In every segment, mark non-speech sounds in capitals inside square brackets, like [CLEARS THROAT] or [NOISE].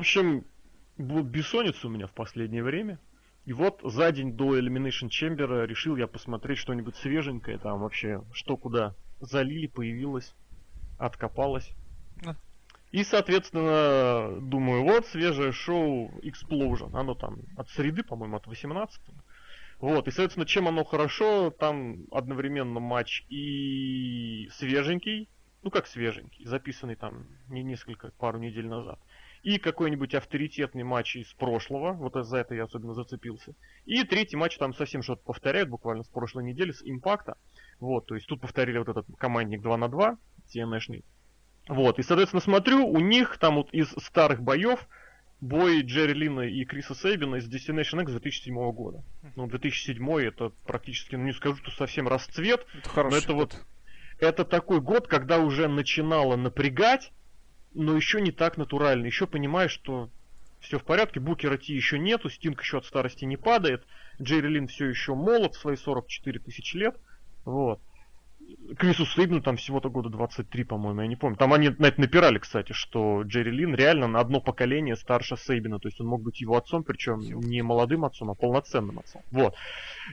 общем, был бессонница у меня в последнее время. И вот за день до Elimination Chamber решил я посмотреть что-нибудь свеженькое, там вообще что куда залили, появилось, откопалось. И, соответственно, думаю, вот свежее шоу Explosion. Оно там от среды, по-моему, от 18 -го. Вот, и, соответственно, чем оно хорошо, там одновременно матч и свеженький, ну как свеженький, записанный там не несколько, пару недель назад, и какой-нибудь авторитетный матч из прошлого, вот за это я особенно зацепился. И третий матч там совсем что-то повторяют, буквально с прошлой недели, с импакта. Вот, то есть тут повторили вот этот командник 2 на 2, TNA-шный. Вот, и, соответственно, смотрю, у них там вот из старых боев бой Джерри Лина и Криса Сейбина из Destination X 2007 года. Ну, 2007 это практически, ну не скажу, что совсем расцвет, это но это год. вот это такой год, когда уже начинало напрягать, но еще не так натурально. Еще понимаешь, что все в порядке, Букера Ти еще нету, Стинг еще от старости не падает, Джерри Лин все еще молод свои 44 тысячи лет. Вот. Крису Сейбну там всего-то года 23, по-моему, я не помню. Там они на это напирали, кстати, что Джерри Лин реально на одно поколение старше Сейбина. То есть он мог быть его отцом, причем не молодым отцом, а полноценным отцом. Вот.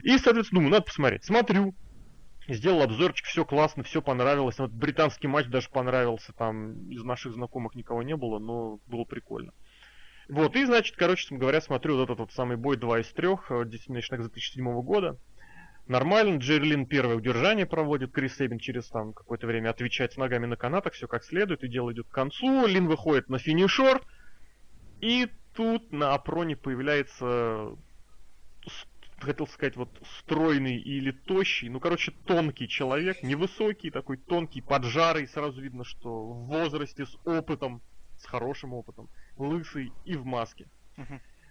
И, соответственно, думаю, надо посмотреть. Смотрю, сделал обзорчик, все классно, все понравилось. Вот британский матч даже понравился, там из наших знакомых никого не было, но было прикольно. Вот, и, значит, короче говоря, смотрю вот этот вот самый бой 2 из 3, Destination X 2007 года. Нормально, Джерлин первое удержание проводит, Крис Сейбин через там какое-то время отвечает с ногами на канатах, все как следует, и дело идет к концу, Лин выходит на финишер, и тут на Апроне появляется хотел сказать, вот стройный или тощий, ну, короче, тонкий человек, невысокий, такой тонкий, поджарый, сразу видно, что в возрасте, с опытом, с хорошим опытом, лысый и в маске.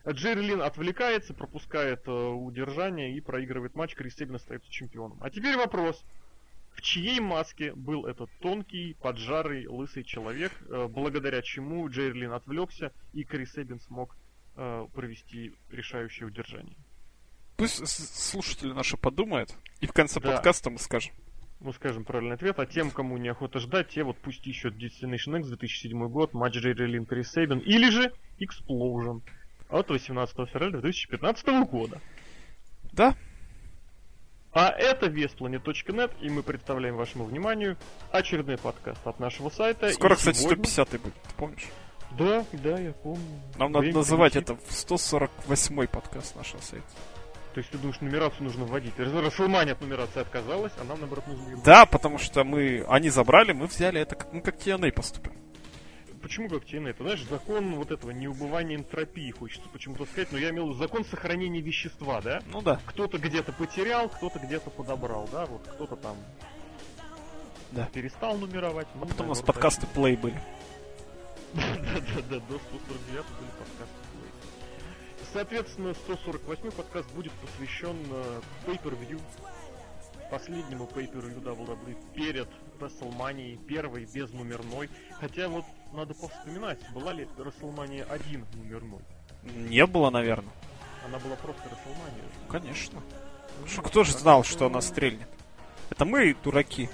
Джерри отвлекается, пропускает э, удержание и проигрывает матч, Крис Себин остается чемпионом. А теперь вопрос. В чьей маске был этот тонкий, поджарый, лысый человек, э, благодаря чему Джерри отвлекся и Крис Себин смог э, провести решающее удержание? Пусть слушатели наши подумают, и в конце да. подкаста мы скажем. Мы скажем правильный ответ, а тем, кому неохота ждать, те вот пусть ищут Destination X 2007 год, матч Джерри Лин Крис Сейбин, или же Explosion от 18 февраля 2015 года. Да. А это веспланет.нет, и мы представляем вашему вниманию очередной подкаст от нашего сайта. Скоро, и кстати, сегодня... 150 будет, ты помнишь? Да, да, я помню. Нам Время надо называть это в 148 подкаст нашего сайта. То есть ты думаешь, нумерацию нужно вводить? Расселмания от нумерации отказалась, а нам, наоборот, нужно ее Да, потому что мы... Они забрали, мы взяли это как, ну, как TNA поступим. Почему как TNA? Ты знаешь, закон вот этого неубывания энтропии, хочется почему-то сказать, но я имел закон сохранения вещества, да? Ну да. Кто-то где-то потерял, кто-то где-то подобрал, да? Вот кто-то там да. перестал нумеровать. А потом у нас подкасты плей были. Да-да-да, до 149 были подкасты Соответственно, 148 подкаст будет посвящен uh, Pay-Per-View, последнему Pay-Per-View WWE перед WrestleMania, первой, без номерной. Хотя вот надо повспоминать, была ли WrestleMania один номерной? Не было, наверное. Она была просто WrestleMania. Конечно. Ну, кто же знал, что она стрельнет? Это мы, дураки.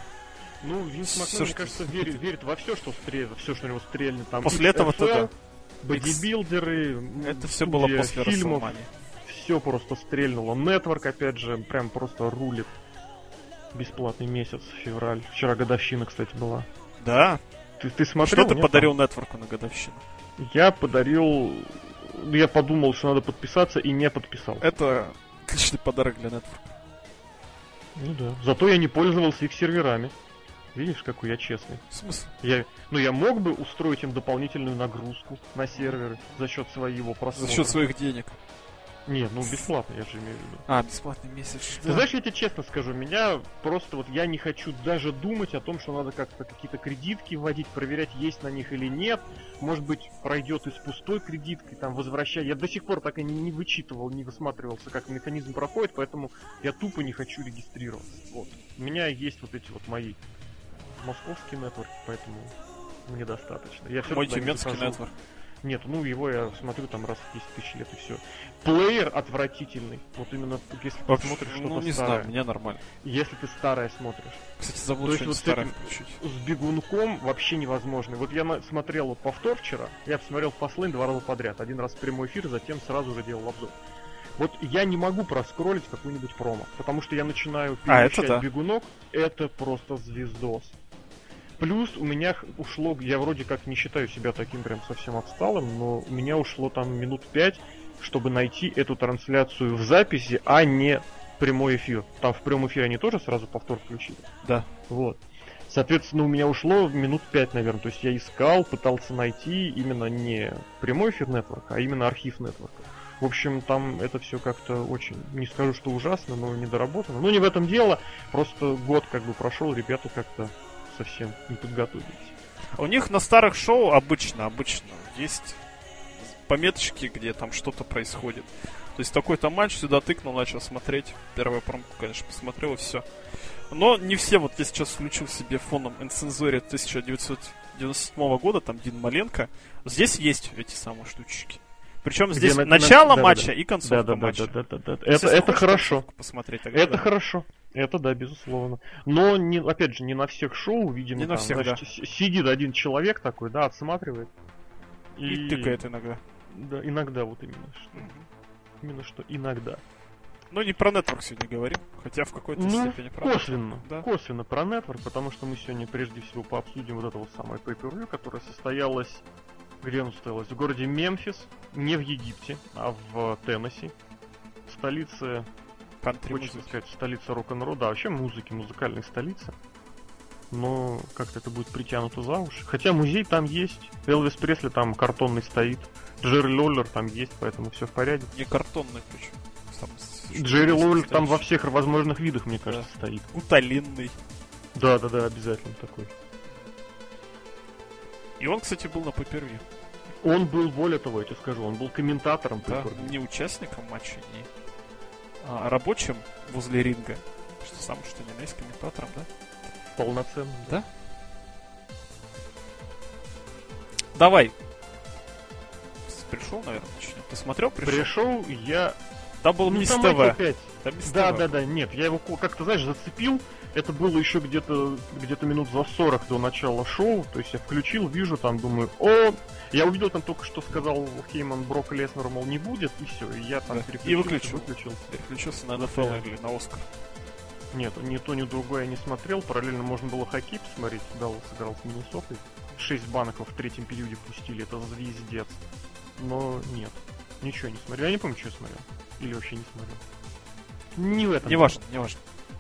Ну, Винс Макмен, мне кажется, верит, верит во все, что стрельнет, все, что у него стрельнет. Там После этого-то да бодибилдеры. Это все было после фильмов. Все просто стрельнуло. Нетворк, опять же, прям просто рулит. Бесплатный месяц, февраль. Вчера годовщина, кстати, была. Да? Ты, ты смотрел? Что ты подарил Нетворку на годовщину? Я подарил... Я подумал, что надо подписаться, и не подписал. Это отличный подарок для Нетворка. Ну да. Зато я не пользовался их серверами. Видишь, какой я честный. В смысле? Я, ну, я мог бы устроить им дополнительную нагрузку на серверы за счет своего просмотра. За счет своих денег. Нет, ну бесплатно, я же имею в виду. А, бесплатный месяц. Ты да. знаешь, я тебе честно скажу, меня просто вот я не хочу даже думать о том, что надо как-то какие-то кредитки вводить, проверять, есть на них или нет. Может быть, пройдет и с пустой кредиткой, там, возвращая. Я до сих пор так и не, не вычитывал, не высматривался, как механизм проходит, поэтому я тупо не хочу регистрироваться. Вот. У меня есть вот эти вот мои московский нетворк, поэтому мне достаточно. Я Мой тюменский нетворк. Нет, ну его я смотрю там раз в 10 тысяч лет и все. Плеер отвратительный. Вот именно если ты Вообще, смотришь что-то ну, не старое. знаю, мне нормально. Если ты старое смотришь. Кстати, забыл То есть что-нибудь вот с этим- включить. С бегунком вообще невозможно. Вот я на- смотрел вот повтор вчера, я посмотрел Fastlane два раза подряд. Один раз в прямой эфир, затем сразу же делал обзор. Вот я не могу проскролить какую-нибудь промо, потому что я начинаю А, это перемещать да. бегунок, это просто звездос. Плюс у меня ушло, я вроде как не считаю себя таким прям совсем отсталым, но у меня ушло там минут пять, чтобы найти эту трансляцию в записи, а не прямой эфир. Там в прямом эфире они тоже сразу повтор включили. Да. Вот. Соответственно, у меня ушло минут пять, наверное. То есть я искал, пытался найти именно не прямой эфир нетворка, а именно архив нетворка. В общем, там это все как-то очень, не скажу, что ужасно, но недоработано. Ну, не в этом дело, просто год как бы прошел, ребята как-то совсем не подготовились. У них на старых шоу обычно, обычно есть пометочки, где там что-то происходит. То есть такой-то матч сюда тыкнул, начал смотреть. Первую промку, конечно, посмотрел и все. Но не все, вот я сейчас включил себе фоном Инцензуре 1997 года, там Дин Маленко. Здесь есть эти самые штучки. Причем Где здесь на- на- начало да-да-да. матча и концовка Да, да, да, матча. да, да, да, да. Есть, Это, это хочешь хорошо. посмотреть, тогда Это да. хорошо. Это да, безусловно. Но не, опять же, не на всех шоу, видимо, Не на там, всех, значит, с- сидит один человек такой, да, отсматривает. И тыкает иногда. Да, иногда вот именно что. Именно что иногда. Ну, не про нетворк сегодня говорим, хотя в какой-то Ну, степени про Network, косвенно. Да. Косвенно про Network, потому что мы сегодня прежде всего пообсудим вот это вот самое pay которое состоялось, где оно состоялось? В городе Мемфис, не в Египте, а в Теннесси. Столице, Кантри хочется музыки. сказать, столица рок-н-ролла, да, вообще музыки, музыкальной столицы. Но как-то это будет притянуто за уши. Хотя музей там есть, Элвис Пресли там картонный стоит, Джерри Лоллер там есть, поэтому все в порядке. Не картонный причем. Сам с- Джерри Лоллер там во всех возможных видах, мне кажется, стоит. Гуталинный. Да, да, да, обязательно такой. И он, кстати, был на пейпервью. Он был, более того, я тебе скажу, он был комментатором Да, не участником матча, не а рабочим возле ринга. Что сам, что не есть комментатором, да? полноценным. Да? Давай. Пришел, наверное, начнем. Ты смотрел, пришел? Пришел я... Там был Ну, Мисс там ТВ. опять. Там Мисс Да, ТВ. да, да, нет, я его как-то, знаешь, зацепил. Это было еще где-то где-то минут за 40 до начала шоу. То есть я включил, вижу, там думаю, о, я увидел там только что сказал Хейман Брок Леснер, мол, не будет, и все. И я там Да. переключился, И выключил. выключил. Переключился на НФЛ Да. или на Оскар. Нет, ни то, ни другое я не смотрел. Параллельно можно было хоккей посмотреть. Даллас сыграл с Миннесотой. Шесть банков в третьем периоде пустили. Это звездец. Но нет. Ничего не смотрел. Я не помню, что я смотрел. Или вообще не смотрел. Не в этом. Не важно, не важно.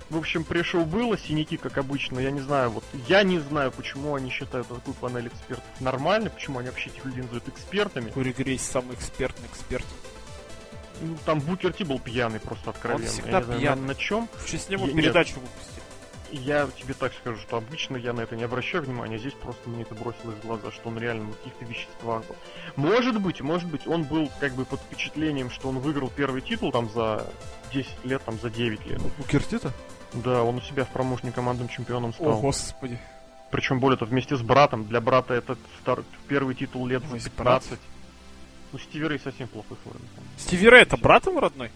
В общем, пришел было, синяки, как обычно. Я не знаю, вот я не знаю, почему они считают такую панель экспертов нормально, почему они вообще этих людей называют экспертами. Кури Грейс самый экспертный эксперт. Ну, там Букер Ти был пьяный просто откровенно. всегда я не знаю, пьяный. на, на чем. В честь него Я- передачу выпустили. Я тебе так скажу, что обычно я на это не обращаю внимания, здесь просто мне это бросилось в глаза, что он реально на каких-то веществах был. Может быть, может быть, он был как бы под впечатлением, что он выиграл первый титул там за 10 лет, там за 9 лет. У Киртита? Да, он у себя в промоушне командным чемпионом О, стал. господи. Причем более того, вместе с братом. Для брата это втор- первый титул лет за брат. 15. Ну, Стиви Рэй совсем плохой форме. Стиви Рэй это брат его родной?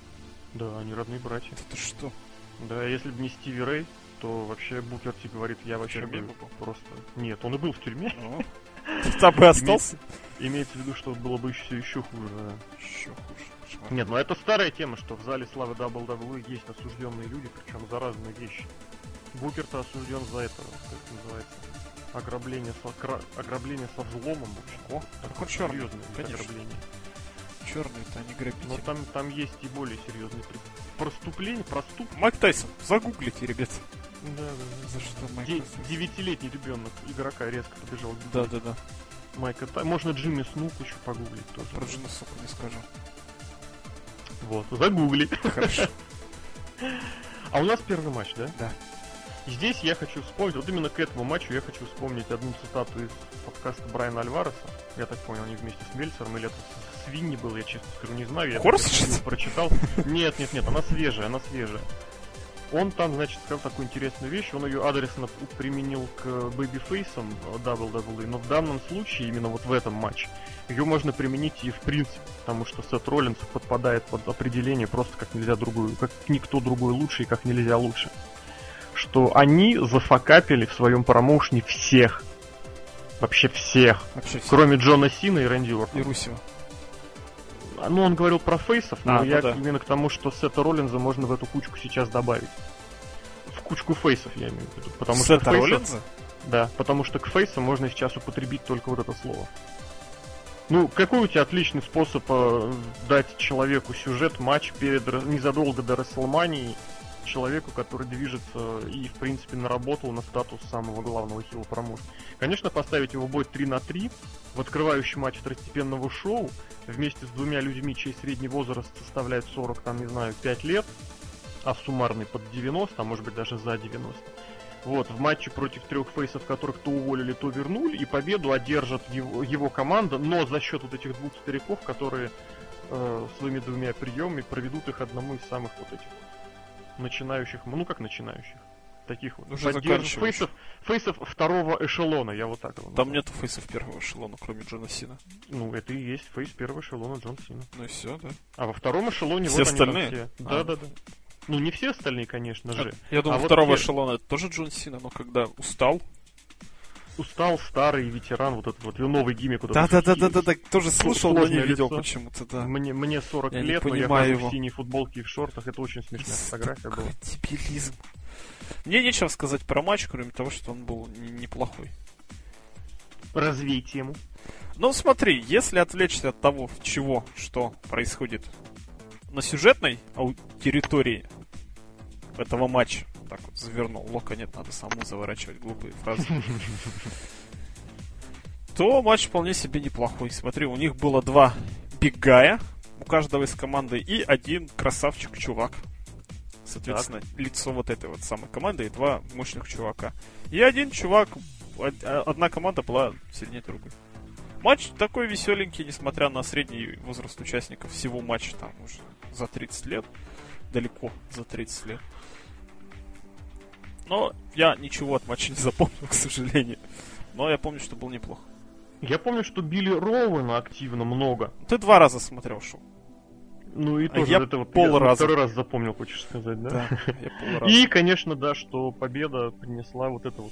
Да, они родные братья. Это что? Да, если бы не Стиви Рэй, то вообще Букер Ти говорит, я вообще тюрьме бы бы был? просто... Нет, он и был в тюрьме. Ну, [LAUGHS] там бы остался. Имеется в виду, что было бы еще, еще хуже. Еще хуже. Нет, ну это старая тема, что в зале славы WWE есть осужденные люди, причем за разные вещи. Букер-то осужден за это, как это называется, ограбление со, кра- ограбление со взломом. О, так он черный, Серьезное конечно. ограбление. Черные-то они Но грабители. там, там есть и более серьезные проступления, проступ. Майк Тайсон, загуглите, ребят. Да, да, За что девятилетний ребенок игрока резко побежал. Да, да, да. Майка Можно Джимми Снук еще погуглить тоже. Про жену, сука, не скажу. Вот, загугли. Хорошо. [LAUGHS] А у нас первый матч, да? Да. Здесь я хочу вспомнить, вот именно к этому матчу я хочу вспомнить одну цитату из подкаста Брайана Альвареса. Я так понял, они вместе с Мельцером, или это с- с Винни был, я честно скажу, не знаю. Я Хорс, прочитал. Нет, нет, нет, она свежая, она свежая. Он там, значит, сказал такую интересную вещь, он ее адресно применил к бэйбифейсам WWE, но в данном случае, именно вот в этом матче, ее можно применить и в принципе, потому что Сет Роллинс подпадает под определение просто как нельзя другую, как никто другой лучше и как нельзя лучше. Что они зафакапили в своем промоушне всех. Вообще всех. Вообще все. Кроме Джона Сина и Рэнди Ортона. И Русева. Ну, он говорил про фейсов, но А, ну я да. именно к тому, что Сета Роллинза можно в эту кучку сейчас добавить. В кучку фейсов, я имею в виду. Потому что Сета фейсов- Роллинза? Да, потому что к фейсам можно сейчас употребить только вот это слово. Ну, какой у тебя отличный способ э, дать человеку сюжет, матч перед незадолго до Расселмании, человеку, который движется и, в принципе, наработал на статус самого главного хила промоушена. Конечно, поставить его в бой 3 на 3 в открывающий матч второстепенного шоу вместе с двумя людьми, чей средний возраст составляет 40, там, не знаю, 5 лет, а суммарный под 90, а может быть даже за 90. Вот, в матче против трех фейсов, которых то уволили, то вернули, и победу одержит его, его команда, но за счет вот этих двух стариков, которые э, своими двумя приемами проведут их одному из самых вот этих начинающих, ну как начинающих, таких вот. Уже фейсов, фейсов второго эшелона, я вот так его Там нету фейсов первого эшелона, кроме Джона Сина. Ну, это и есть фейс первого эшелона Джон Сина. Ну и все, да? А во втором эшелоне Все вот они там остальные? все. А. Да, да, да. Ну, не все остальные, конечно же. Я думаю, А вот второго те- эшелона это тоже Джон Сина, но когда устал. Устал старый ветеран, вот этот вот новый гиммик. вот этот Да-да-да-да-да, тоже слышал, но не видел почему-то, да. Мне, мне 40 Я лет, но я хожу его. в синей футболке и в шортах. Это очень смешная фотография была. Дебилизм. Мне нечего сказать про матч, кроме того, что он был неплохой. Развей тему. Ну смотри, если отвлечься от того, чего, что происходит на сюжетной территории этого матча, так вот завернул, лока нет, надо самому заворачивать глупые фразы, то матч вполне себе неплохой. Смотри, у них было два бигая у каждого из команды и один красавчик-чувак. Соответственно, лицо вот этой вот самой команды и два мощных чувака. И один чувак, а- одна команда была сильнее другой. Матч такой веселенький, несмотря на средний возраст участников всего матча, там уже за 30 лет. Далеко за 30 лет. Но я ничего от матча не запомнил, [LAUGHS] к сожалению. Но я помню, что был неплохо. Я помню, что били Роуэна активно много. Ты два раза смотрел шоу. Ну и А тоже я это вот полраза. второй раз запомнил, хочешь сказать, да? я полраза. [LAUGHS] И, конечно, да, что победа принесла вот это вот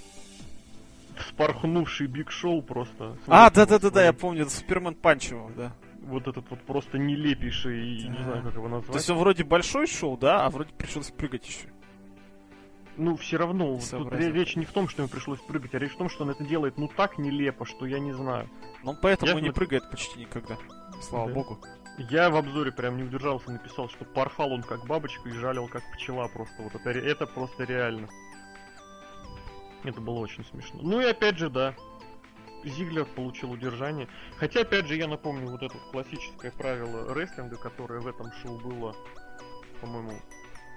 вспорхнувший Big Show просто. А, да-да-да-да, я помню, это Superman Punch его, да. Вот этот вот просто нелепейший, не Да. знаю, как его назвать. То есть он вроде Big Show, да, а вроде пришлось прыгать еще. Ну, все равно, тут речь не в том, что ему пришлось прыгать, а речь в том, что он это делает ну так нелепо, что я не знаю. Он поэтому Я не смотрю- прыгает почти никогда. Слава Да. богу. Я в обзоре прям не удержался, написал, что порхал он как бабочка и жалил как пчела просто. Вот это, это просто реально. Это было очень смешно. Ну и опять же, да. Зиглер получил удержание. Хотя, опять же, я напомню вот это вот классическое правило рестлинга, которое в этом шоу было, по-моему,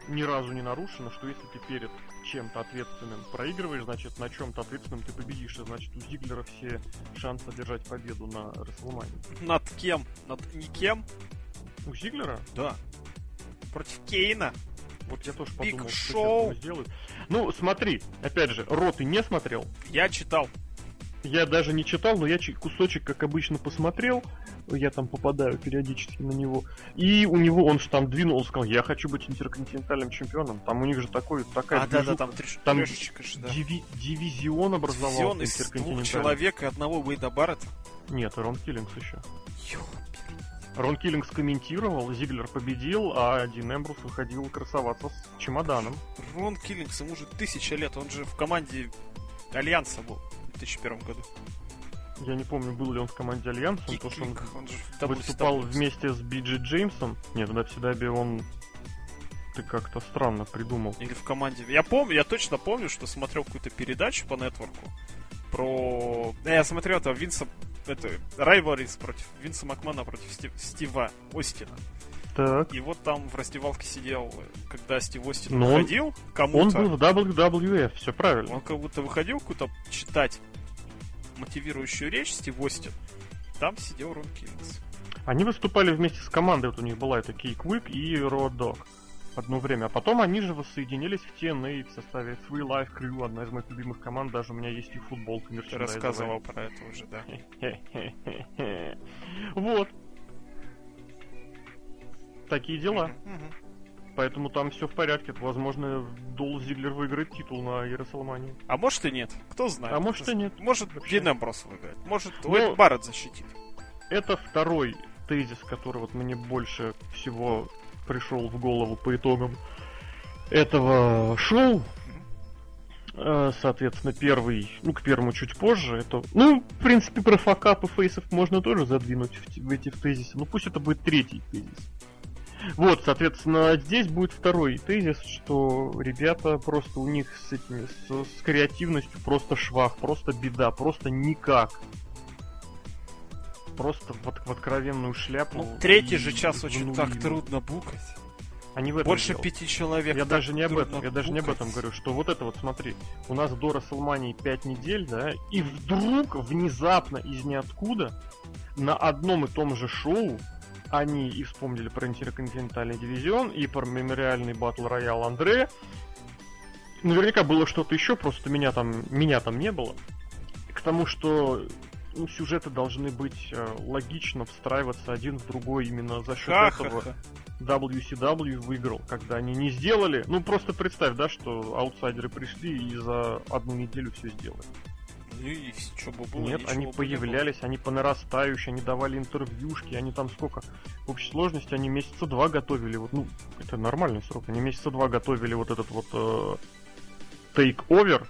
ни разу не нарушено, что если ты перед чем-то ответственным проигрываешь, значит, на чем-то ответственным ты победишь, и значит, у Зиглера все шансы одержать победу на Расселмане. Над кем? Над никем? У Зиглера? Да. Против Кейна. Вот я тоже Биг подумал, что Шоу. сделают. Ну, смотри, опять же, Ро ты не смотрел. Я читал. Я даже не читал, но я кусочек, как обычно, посмотрел. Я там попадаю периодически на него. И у него, он же там двинул, он сказал, я хочу быть интерконтинентальным чемпионом. Там у них же такой, такая А, да, да, там треш- там трешечка же, да. Диви- дивизион образовался Дивизион из двух человек и одного Уэйда Барретта. Нет, Рон Киллингс еще. Ё, Рон Киллингс комментировал, Зиглер победил, а Дин Эмбрус выходил красоваться с чемоданом. Рон Киллингс, ему уже тысяча лет, он же в команде Альянса был 2001 году. Я не помню, был ли он в команде Альянса, но то, что он он выступал WCW. вместе с Биджи Джеймсом. Нет, в WCW он... Ты как-то странно придумал. Или в команде. Я помню, я точно помню, что смотрел какую-то передачу по нетворку про... Я смотрел это Винса... Это Rivalries против Винса Макмана против Стив- Стива Остина. Так. И вот там в раздевалке сидел, когда Стив Остин Но он- выходил Он кому-то. был в WWF, все правильно. Он как будто выходил какую-то читать мотивирующую речь Стив Остин. Там сидел Рон Киллингс. Они выступали вместе с командой, вот у них была это Кей Квик и Road Dog. одно время. А потом они же воссоединились в TNA в составе Free Life Crew, одна из моих любимых команд. Даже у меня есть и футболка Ты рассказывал про это уже, да. [LAUGHS] Вот. Такие дела. Поэтому там все в порядке. Возможно, Дол Зиглер выиграет титул на Иерусалмане. А может и нет. Кто знает. А может и нет. Может, Дин Эмброс выиграет. Может, ну, Уэйд Барретт защитит. Это второй тезис, который вот мне больше всего пришел в голову по итогам этого шоу. Э, соответственно, первый, ну, к первому чуть позже. Это, ну, в принципе, про факапы фейсов можно тоже задвинуть в, в эти в тезисы. Ну, пусть это будет третий тезис. Вот, соответственно, здесь будет второй тезис, что ребята просто у них с этими, с, с креативностью просто швах, просто беда, просто никак. Просто в, в откровенную шляпу. Ну, третий же час очень так трудно букать. Они в этом Больше дело. пяти человек. Я даже не об этом, я даже не об этом говорю, что вот это вот, смотри, у нас до Расселмании 5 недель, да, и вдруг, внезапно, из ниоткуда, на одном и том же шоу они и вспомнили про интерконтинентальный дивизион, и про мемориальный батл роял Андре. Наверняка было что-то еще, просто меня там, меня там не было. К тому, что ну, сюжеты должны быть э, логично встраиваться один в другой именно за счет этого. WCW выиграл, когда они не сделали. Ну просто представь, да, что аутсайдеры пришли и за одну неделю все сделали. И что бы было, Нет, они появлялись, они по нарастающей, они давали интервьюшки, они там сколько в общей сложности они месяца два готовили. Вот, ну, это нормальный срок. Они месяца два готовили вот этот вот э, take-over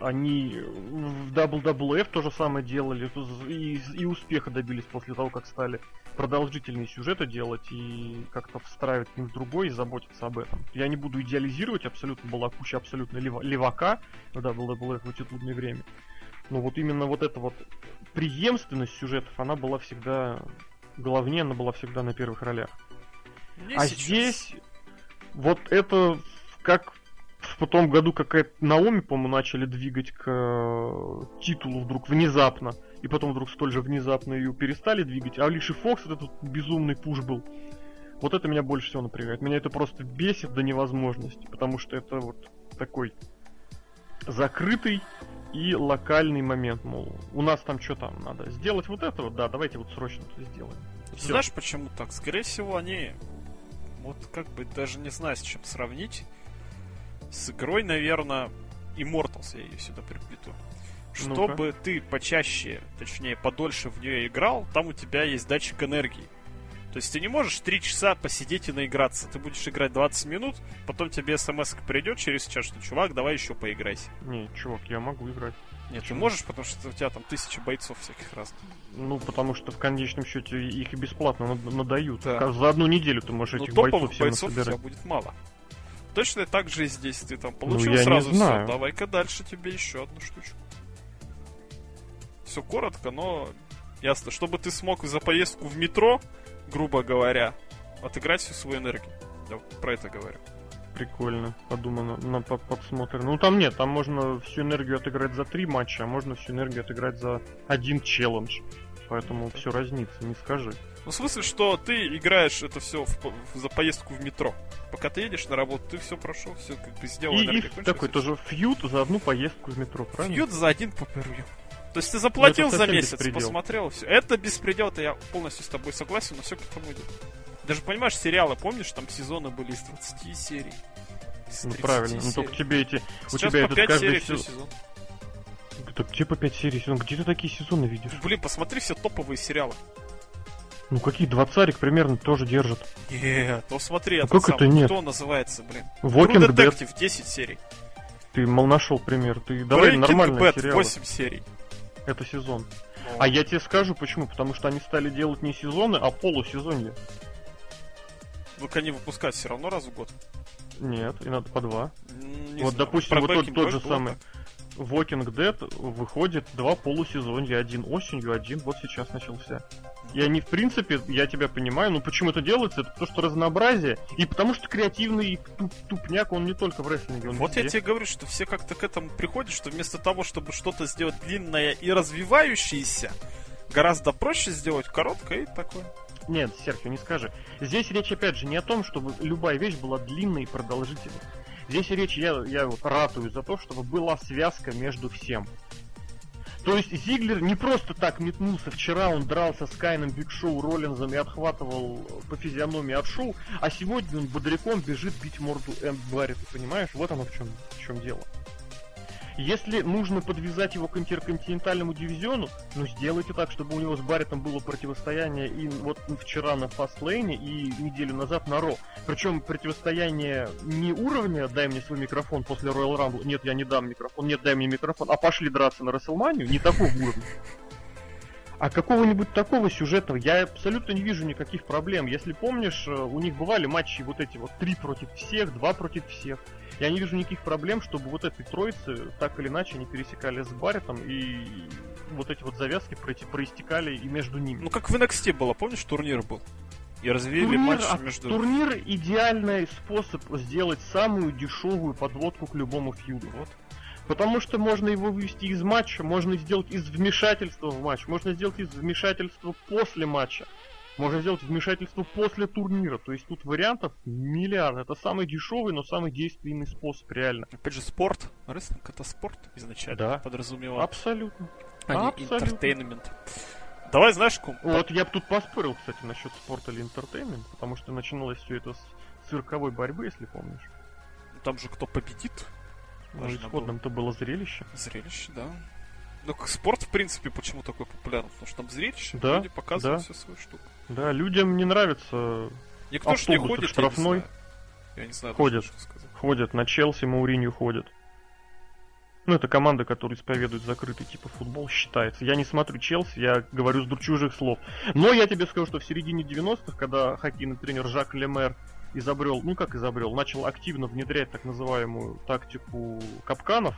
они в WWF то же самое делали и, и успеха добились после того, как стали продолжительные сюжеты делать и как-то встраивать один в другой и заботиться об этом. Я не буду идеализировать, абсолютно была куча абсолютно лев, левака в WWF в эти трудное время. Но вот именно вот эта вот преемственность сюжетов, она была всегда главнее, она была всегда на первых ролях. Не а сейчас. здесь вот это как в том году какая-то Наоми, по-моему, начали двигать к э, титулу вдруг внезапно. И потом вдруг столь же внезапно ее перестали двигать. А Лиши Фокс этот безумный пуш был. Вот это меня больше всего напрягает. Меня это просто бесит до невозможности. Потому что это вот такой закрытый и локальный момент, мол, у нас там что там надо сделать вот это вот, да, давайте вот срочно это сделаем. Всё. Знаешь почему так? Скорее всего, они вот как бы даже не знаю, с чем сравнить с игрой, наверное, Immortals я ее сюда приплету. Чтобы ну ты почаще, точнее, подольше в нее играл, там у тебя есть датчик энергии. То есть ты не можешь 3 часа посидеть и наиграться. Ты будешь играть 20 минут, потом тебе смс придет через час, что чувак, давай еще поиграйся. Не, чувак, я могу играть. Нет, Почему? ты можешь, потому что у тебя там тысяча бойцов всяких разных. Ну, потому что в конечном счете их и бесплатно надают. Да. За одну неделю ты можешь Но ну, этих бойцов, бойцов у тебя будет мало. Точно так же и здесь. Ты там ну, получил ну, сразу все. Давай-ка дальше тебе еще одну штучку. Все коротко, но ясно. Чтобы ты смог за поездку в метро, грубо говоря, отыграть всю свою энергию. Я про это говорю. Прикольно, подумано, на подсмотр. Ну там нет, там можно всю энергию отыграть за три матча, а можно всю энергию отыграть за один челлендж. Поэтому все разнится, не скажи. Ну, в смысле, что ты играешь это все в, в, за поездку в метро. Пока ты едешь на работу, ты все прошел, все как бы сделал. И, и такой тоже фьют за одну поездку в метро, правильно? Фьют за один попервью. То есть ты заплатил ну, за месяц, беспредел. посмотрел все. Это беспредел, это я полностью с тобой согласен, но все к этому идет. Даже понимаешь, сериалы, помнишь, там сезоны были из 20 серий. Из ну правильно, серий. ну только тебе эти... Сейчас у тебя по 5 серий сезон. сезон. Да где по 5 серий сезон? Где ты такие сезоны видишь? Блин, посмотри все топовые сериалы. Ну какие двадцарик примерно тоже держат. Нет, ну смотри, ну, как сам, это нет? кто называется, блин? Walking True Detective, 10 серий. Ты мол нашел пример, ты давай Breaking нормальные Bad, сериалы. 8 серий. Это сезон. О. А я тебе скажу почему, потому что они стали делать не сезоны, а полусезонье. Ну они выпускать все равно раз в год. Нет, и надо по два. Не вот, знаю. допустим, Про вот тот, тот же самый. Так. Walking Dead выходит два полусезонья, один осенью, один вот сейчас начался. И они, в принципе, я тебя понимаю, но почему это делается? Это потому что разнообразие, и потому что креативный туп тупняк, он не только в рестлинге. вот везде. я тебе говорю, что все как-то к этому приходят, что вместо того, чтобы что-то сделать длинное и развивающееся, гораздо проще сделать короткое и такое. Нет, Серхио, не скажи. Здесь речь, опять же, не о том, чтобы любая вещь была длинной и продолжительной. Здесь речь, я, я вот ратую за то, чтобы была связка между всем. То есть Зиглер не просто так метнулся. Вчера он дрался с Кайном, Биг Шоу, Роллинзом и отхватывал по физиономии от шоу, а сегодня он бодряком бежит бить морду Энд Баррета, понимаешь? Вот оно в чем, в чем дело. Если нужно подвязать его к интерконтинентальному дивизиону, ну сделайте так, чтобы у него с Барритом было противостояние и вот вчера на Фастлейне и неделю назад на Ро. Причем противостояние не уровня «дай мне свой микрофон после Royal Rumble», нет, я не дам микрофон, нет, дай мне микрофон, а пошли драться на Расселманию, не такого уровня. А какого-нибудь такого сюжетного я абсолютно не вижу никаких проблем. Если помнишь, у них бывали матчи вот эти вот три против всех, два против всех. Я не вижу никаких проблем, чтобы вот этой троицы так или иначе не пересекали с Барритом и вот эти вот завязки проистекали и между ними. Ну как в NXT было, помнишь, турнир был? И турнир, матч а между... Турнир идеальный способ сделать самую дешевую подводку к любому фьюду. Вот. Потому что можно его вывести из матча, можно сделать из вмешательства в матч, можно сделать из вмешательства после матча. Можно сделать вмешательство после турнира. То есть тут вариантов миллиард. Это самый дешевый, но самый действенный способ, реально. Опять же, спорт. Рестлинг это спорт изначально да. подразумевал. Абсолютно. А не entertainment. Давай, знаешь, ком... Вот я бы тут поспорил, кстати, насчет спорта или entertainment, потому что начиналось все это с цирковой борьбы, если помнишь. Там же кто победит. Ну, исходным-то было зрелище. Зрелище, да. Ну, спорт, в принципе, почему такой популярный? Потому что там зрелище, да, люди показывают да. всю свою штуку. Да, людям не нравится Никто ж не ходит, штрафной. Я не знаю, ходят, ходят, на Челси, Мауринью ходят. Ну, это команда, которая исповедует закрытый типа футбол, считается. Я не смотрю Челси, я говорю с чужих слов. Но я тебе скажу, что в середине 90-х, когда хоккейный тренер Жак Лемер изобрел, ну как изобрел, начал активно внедрять так называемую тактику капканов,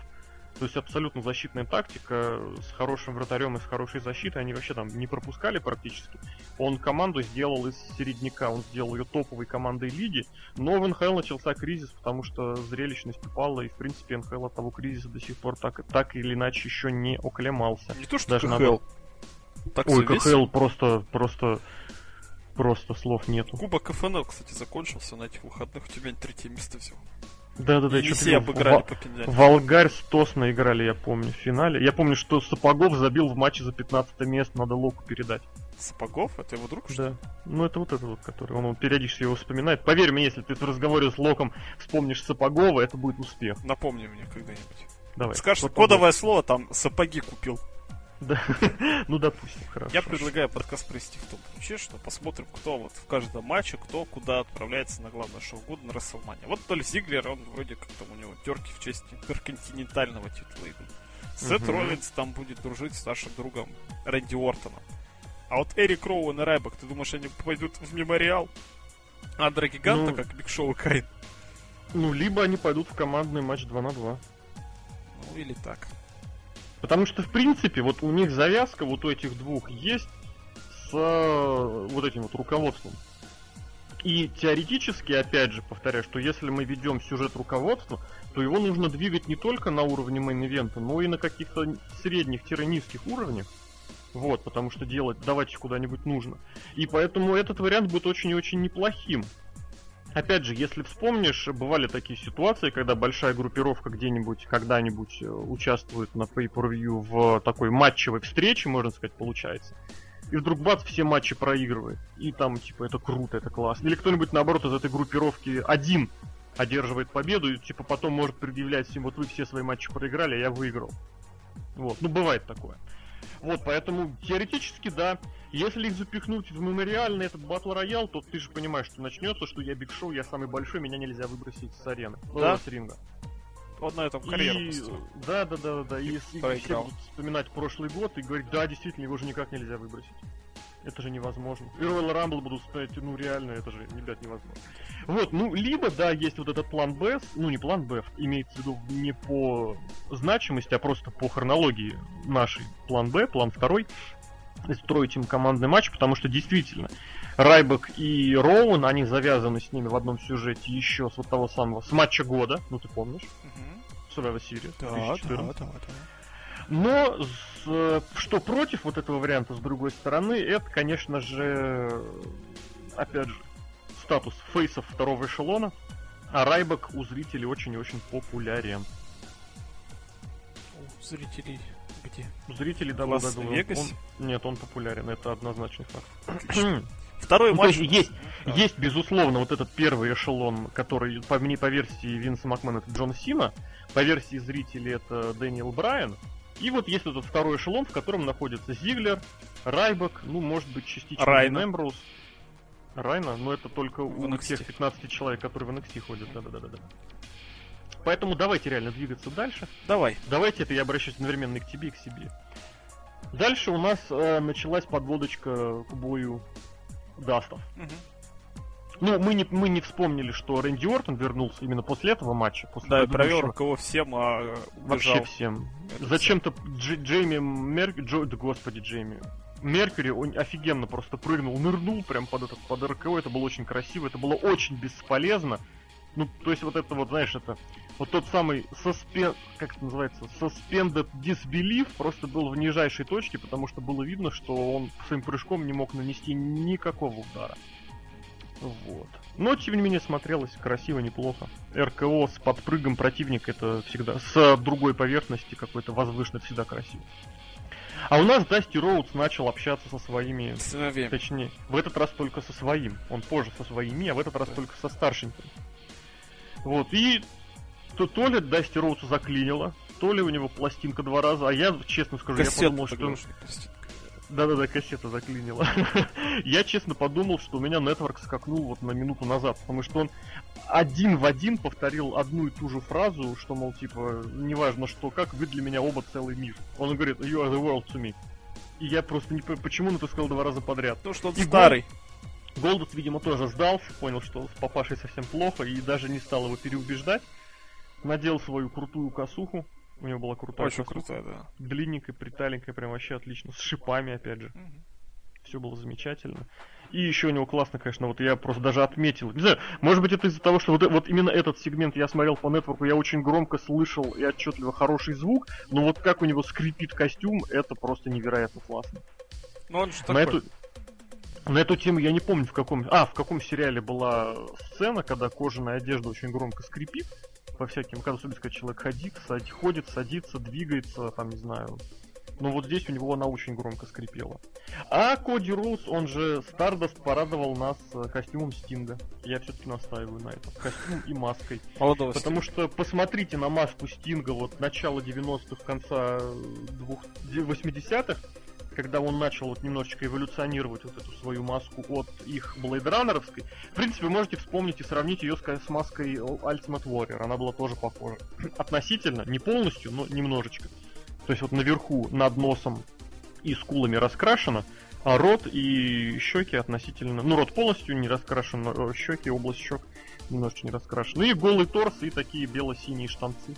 то есть абсолютно защитная тактика с хорошим вратарем и с хорошей защитой. Они вообще там не пропускали практически. Он команду сделал из середняка, он сделал ее топовой командой лиги. Но в НХЛ начался кризис, потому что зрелищность упала, и в принципе НХЛ от того кризиса до сих пор так, так или иначе еще не оклемался. Не то, что Даже КХЛ. наоборот. Так Ой, КХЛ просто, просто, просто слов нету. Кубок КФНЛ, кстати, закончился на этих выходных. У тебя третье место взял. Да-да-да, Енисей что-то обыграли пенальти. Волгарь с Тосно играли, я помню, в финале. Я помню, что Сапогов забил в матче за 15 место, надо Локу передать. Сапогов? Это его друг, что ли? Да. Ну, это вот этот вот, который, он, вот периодически его вспоминает. Поверь мне, если ты в разговоре с Локом вспомнишь Сапогова, это будет успех. Напомни мне когда-нибудь. Давай. Скажешь, кодовое слово, там сапоги купил. Да. [LAUGHS] ну, допустим, хорошо. Я предлагаю подкаст провести в том ключе, что посмотрим, кто вот в каждом матче, кто куда отправляется на главное шоу года на Расселмане. Вот Толь Зиглер, он вроде как там у него терки в честь интерконтинентального титула идут. Сет Мгм. Роллинс там будет дружить с нашим другом Рэнди Уортоном. А вот Эрик Роуэн и Райбок, ты думаешь, они пойдут в мемориал? Андра Гиганта, Ну, как Биг Шоу и Кайн? Ну, либо они пойдут в командный матч 2 на 2. Ну, или так. Потому что, в принципе, вот у них завязка вот у этих двух есть с э, вот этим вот руководством. И теоретически, опять же, повторяю, что если мы ведем сюжет руководства, то его нужно двигать не только на уровне main event'а, но и на каких-то средних-низких уровнях. Вот, потому что делать, давайте куда-нибудь нужно. И поэтому этот вариант будет очень и очень неплохим. Опять же, если вспомнишь, бывали такие ситуации, когда большая группировка где-нибудь, когда-нибудь э, участвует на pay-per-view в такой матчевой встрече, можно сказать, получается. И вдруг бац, все матчи проигрывает. И там, типа, это круто, это классно. Или кто-нибудь, наоборот, из этой группировки один одерживает победу, и, типа, потом может предъявлять всем, вот вы все свои матчи проиграли, а я выиграл. Вот, ну, бывает такое. Вот, поэтому теоретически, да, если их запихнуть в мемориальный этот батл роял, то ты же понимаешь, что начнется, что я Биг Шоу, я самый большой, меня нельзя выбросить с арены. Да? с ринга. Он на этом карьеру И- построил. Да, да, да, да, да. И, и все будут вспоминать прошлый год и говорить, да, действительно, его же никак нельзя выбросить. Это же невозможно. И Royal Rumble будут вспоминать, ну реально, это же, ребят, невозможно. Вот, ну, либо, да, есть вот этот план Б, ну не план Б, имеется в виду не по значимости, а просто по хронологии нашей план Б, план второй, и строить им командный матч, потому что действительно, Райбек и Роуэн, они завязаны с ними в одном сюжете еще с вот того самого, с матча года, ну ты помнишь, Мгм. Survivor Series Да, 2014. да, да, да. Но с, что против вот этого варианта, с другой стороны, это, конечно же, опять же, статус фейсов второго эшелона, а Райбок у зрителей очень и очень популярен. У зрителей где? У зрителей да, Лас-Вегасе? Он, нет, он популярен, это однозначный факт. [CLEARS THROAT] Второй ну, матч. есть, есть, да. есть, безусловно, вот этот первый эшелон, который, по, мне, по версии Винса Макмена, это Джон Сина, по версии зрителей это Дэниел Брайан. И вот есть этот второй эшелон, в котором находится Зиглер, Райбок, ну, может быть, частично Рейнс. Эмброуз. Рейнс, но это только в у NXT. тех 15 человек, которые в NXT ходят, да-да-да. Поэтому давайте реально двигаться дальше. Давай. Давайте это я обращаюсь одновременно и к тебе, и к себе. Дальше у нас э, началась подводочка к бою Дастов. Угу. Ну, мы не, мы не вспомнили, что Рэнди Ортон вернулся именно после этого матча. После да, и провел кого всем, а Вообще всем. Зачем-то Дж, Джейми Мерк... Джо... Да господи, Джейми. Меркьюри, он офигенно просто прыгнул, нырнул прям под этот, под РКО, это было очень красиво, это было очень бесполезно. Ну, то есть вот это вот, знаешь, это вот тот самый суспен... как это называется, suspended disbelief просто был в нижайшей точке, потому что было видно, что он своим прыжком не мог нанести никакого удара. Вот. Но, тем не менее, смотрелось красиво, неплохо. РКО с подпрыгом противника, это всегда... С другой поверхности какой-то возвышенной, всегда красиво. А у нас Дасти Роудс начал общаться со своими... Сыновьями. Точнее, в этот раз только со своим. Он позже со своими, а в этот раз да. только со старшеньким. Вот, и то, то ли Дасти Роудса заклинило, то ли у него пластинка два раза, а я, честно скажу, Кассета я подумал, что... Да-да-да, кассета заклинила. [LAUGHS] я честно подумал, что у меня Network скакнул вот на минуту назад, потому что он один в один повторил одну и ту же фразу, что, мол, типа, неважно что, как, вы для меня оба целый мир. Он говорит, you are the world to me. И я просто не понимаю, почему он это сказал два раза подряд. То, что он и старый. Голдус, видимо, тоже сдался, понял, что с папашей совсем плохо, и даже не стал его переубеждать надел свою крутую косуху. У него была крутая Очень косуха. крутая, да. Длинненькая, приталенькая, прям вообще отлично. С шипами, опять же. Угу. Все было замечательно. И еще у него классно, конечно, вот я просто даже отметил. Не знаю, может быть это из-за того, что вот, вот именно этот сегмент я смотрел по нетворку, я очень громко слышал и отчетливо хороший звук, но вот как у него скрипит костюм, это просто невероятно классно. Ну он же такой. На эту, на эту тему я не помню в каком... А, в каком сериале была сцена, когда кожаная одежда очень громко скрипит по всяким, когда человек ходит, садит, ходит, садится, двигается, там, не знаю. Но вот здесь у него она очень громко скрипела. А Коди Роуз, он же Стардаст, порадовал нас э, костюмом Стинга. Я все-таки настаиваю на этом. Костюм и маской. Молодого Потому Стинга. что посмотрите на маску Стинга вот начала 90-х, конца 80-х когда он начал вот немножечко эволюционировать вот эту свою маску от их блейдранеровской, в принципе, вы можете вспомнить и сравнить ее с, маской Ultimate Warrior. Она была тоже похожа. [CLEARS THROAT] Относительно, не полностью, но немножечко. То есть вот наверху, над носом и скулами раскрашено, а рот и щеки относительно... Ну, рот полностью не раскрашен, но щеки, область щек немножечко не раскрашены. Ну и голый торс, и такие бело-синие штанцы.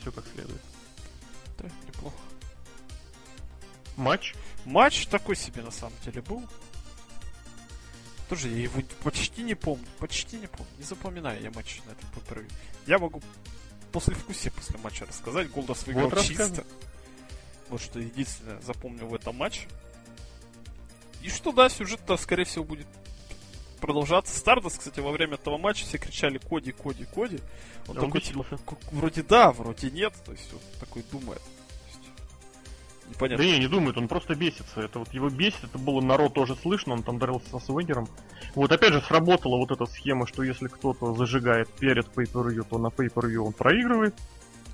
Все как следует. Матч? Матч такой себе на самом деле был. Тоже я его почти не помню. Почти не помню. Не запоминаю я матч на этом пейпервью. Я могу после вкуса после матча рассказать. Голдас выиграл вот чисто. Вот что единственное запомнил в этом матче. И что да, сюжет-то, скорее всего, будет продолжаться. Стардос, кстати, во время этого матча все кричали Коди, Коди, Коди. Он а такой, типа, вроде да, вроде нет. То есть он такой думает. Непонятно. Да не, не думает, он просто бесится. Это вот его бесит, это было народ тоже слышно, он там дрался со Свегером. Вот опять же сработала вот эта схема, что если кто-то зажигает перед pay то на pay он проигрывает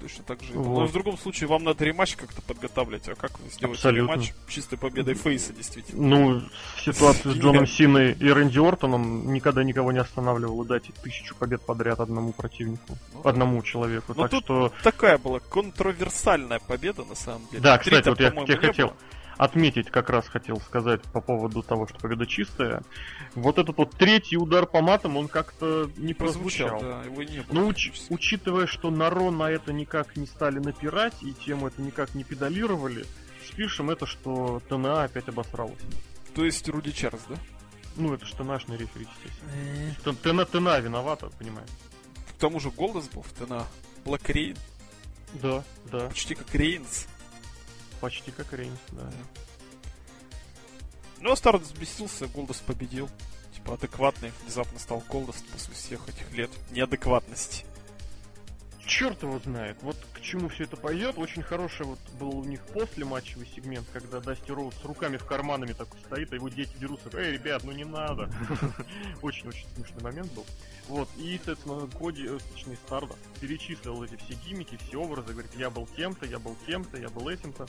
точно так же. Вот. Но в другом случае вам надо рематч как-то подготавливать. А как вы сделаете Абсолютно. рематч чистой победой Фейса, действительно? Ну, в ситуации с Джоном Синой и Рэнди Ортоном никогда никого не останавливало дать тысячу побед подряд одному противнику, ну, одному человеку. Но так тут что... такая была контроверсальная победа, на самом деле. Да, кстати, вот я, хотел... Было отметить как раз хотел сказать по поводу того, что победа чистая. Вот этот вот третий удар по матам, он как-то не прозвучал. Да, его не было. Но уч- учитывая, что Наро на это никак не стали напирать и тему это никак не педалировали, спишем это, что ТНА опять обосралась. То есть Руди Чарльз, да? Ну, это что нашный рефери, естественно. ТНА, ТНА виновата, понимаешь? К тому же Голдес был в ТНА. Блэк Да, да. Почти как Рейнс. Почти как Рейнс, да. Ну, Старт взбесился, Голдос победил. Типа адекватный, внезапно стал Голдос после всех этих лет неадекватности. Черт его знает. Вот к чему все это пойдет. Очень хороший вот был у них после матчевый сегмент, когда Дасти Роуз с руками в карманами такой стоит, а его дети дерутся. Эй, ребят, ну не надо. [LAUGHS] Очень-очень смешный момент был. Вот, и, соответственно, Коди, э, точнее, Старда перечислил эти все гиммики, все образы, говорит, я был тем-то, я был тем-то, я был этим-то.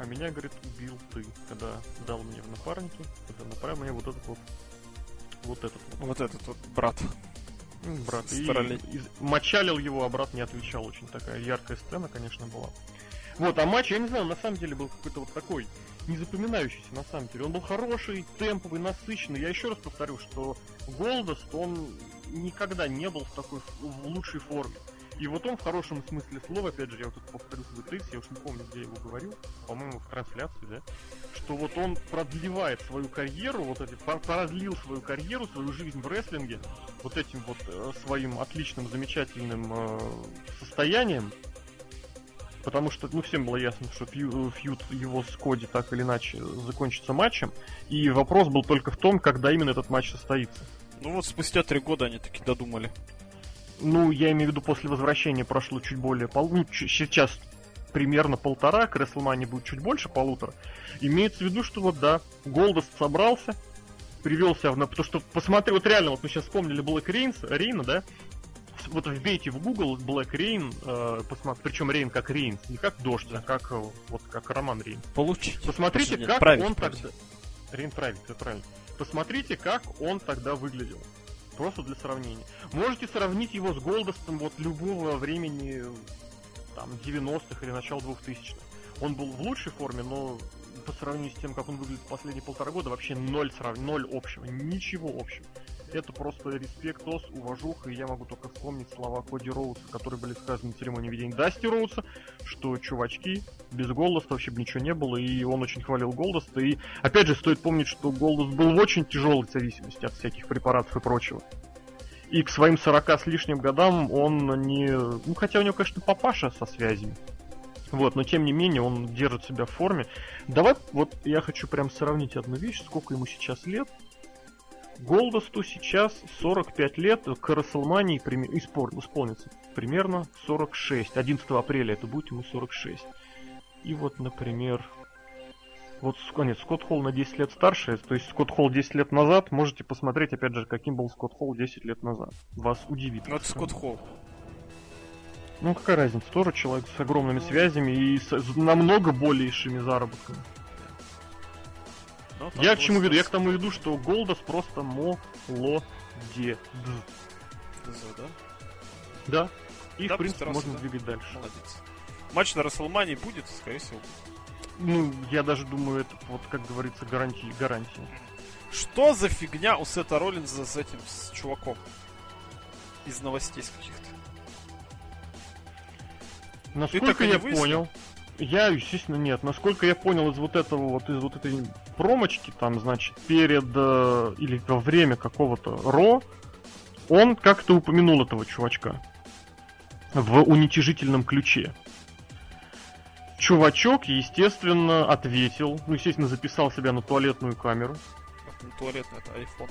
А меня, говорит, убил ты, когда дал мне в напарники, когда направил мне вот этот вот вот этот вот. Вот этот вот брат. Брат. И, и мочалил его, а брат не отвечал. Очень такая яркая сцена, конечно, была. Вот, а матч, я не знаю, на самом деле был какой-то вот такой незапоминающийся на самом деле. Он был хороший, темповый, насыщенный. Я еще раз повторю, что Голдост, он никогда не был в такой в лучшей форме. И вот он в хорошем смысле слова, опять же, я вот тут повторю свой тейс, я уж не помню, где я его говорил, по-моему, в трансляции, да, что вот он продлевает свою карьеру, вот эти, продлил свою карьеру, свою жизнь в рестлинге, вот этим вот э, своим отличным, замечательным э, состоянием, потому что, ну, всем было ясно, что фью, фьюд его с Коди так или иначе закончится матчем, и вопрос был только в том, когда именно этот матч состоится. Ну вот спустя три года они таки додумали. Ну, я имею в виду, после возвращения прошло чуть более... Пол... Ну, сейчас примерно полтора, к Рестлмане будет чуть больше полутора. Имеется в виду, что вот да, Голдост собрался, привел себя в... Потому что, посмотри, вот реально, вот мы сейчас вспомнили Блэк Рейнс, Рейна, да? Вот вбейте в Google Black Rain, э, посмотри, причем Рейн как Рейнс, не как дождь, а как э, вот как Роман Рейн. Получите. Посмотрите, как править, он править. тогда... Рейн правит, это правильно. Посмотрите, как он тогда выглядел. Просто для сравнения. Можете сравнить его с Голдостом вот любого времени, там, 90-х или начала 2000-х. Он был в лучшей форме, но по сравнению с тем, как он выглядит последние полтора года, вообще ноль срав... ноль общего, ничего общего. Это просто респектос, уважуха, и я могу только вспомнить слова Коди Роуса, которые были сказаны на церемонии ведения Дасти Роуса, что, чувачки, без Голдоста вообще бы ничего не было, и он очень хвалил Голдоста, и, опять же, стоит помнить, что Голдост был в очень тяжелой зависимости от всяких препаратов и прочего. И к своим 40 с лишним годам он не... Ну, хотя у него, конечно, папаша со связями. Вот, но тем не менее он держит себя в форме. Давай, вот я хочу прям сравнить одну вещь, сколько ему сейчас лет. Голдосту сейчас 45 лет, к Расселмании исполнится примерно 46. 11 апреля это будет ему 46. И вот, например, вот, нет, Скотт Холл на 10 лет старше, то есть Скотт Холл 10 лет назад, можете посмотреть, опять же, каким был Скотт Холл 10 лет назад. Вас удивит. Ну, это Скотт Холл. Ну, какая разница, тоже человек с огромными связями и с намного большими заработками. Я к чему веду? Я к тому веду, что Голдос просто молодец. Да? Да. И, Да, в принципе, можно да. двигать дальше. Молодец. Матч на Расселмании будет, скорее всего. Ну, я даже думаю, это, вот, как говорится, гарантии, гарантии. Что за фигня у Сета Роллинза с этим с чуваком? Из новостей с каких-то. Насколько я выяснил? понял, я, естественно, нет. Насколько я понял из вот этого вот, из вот этой промочки, там, значит, перед э, или во время какого-то Ро, он как-то упомянул этого чувачка в уничижительном ключе. Чувачок, естественно, ответил, ну, естественно, записал себя на туалетную камеру. Как не туалетный, это iPhone.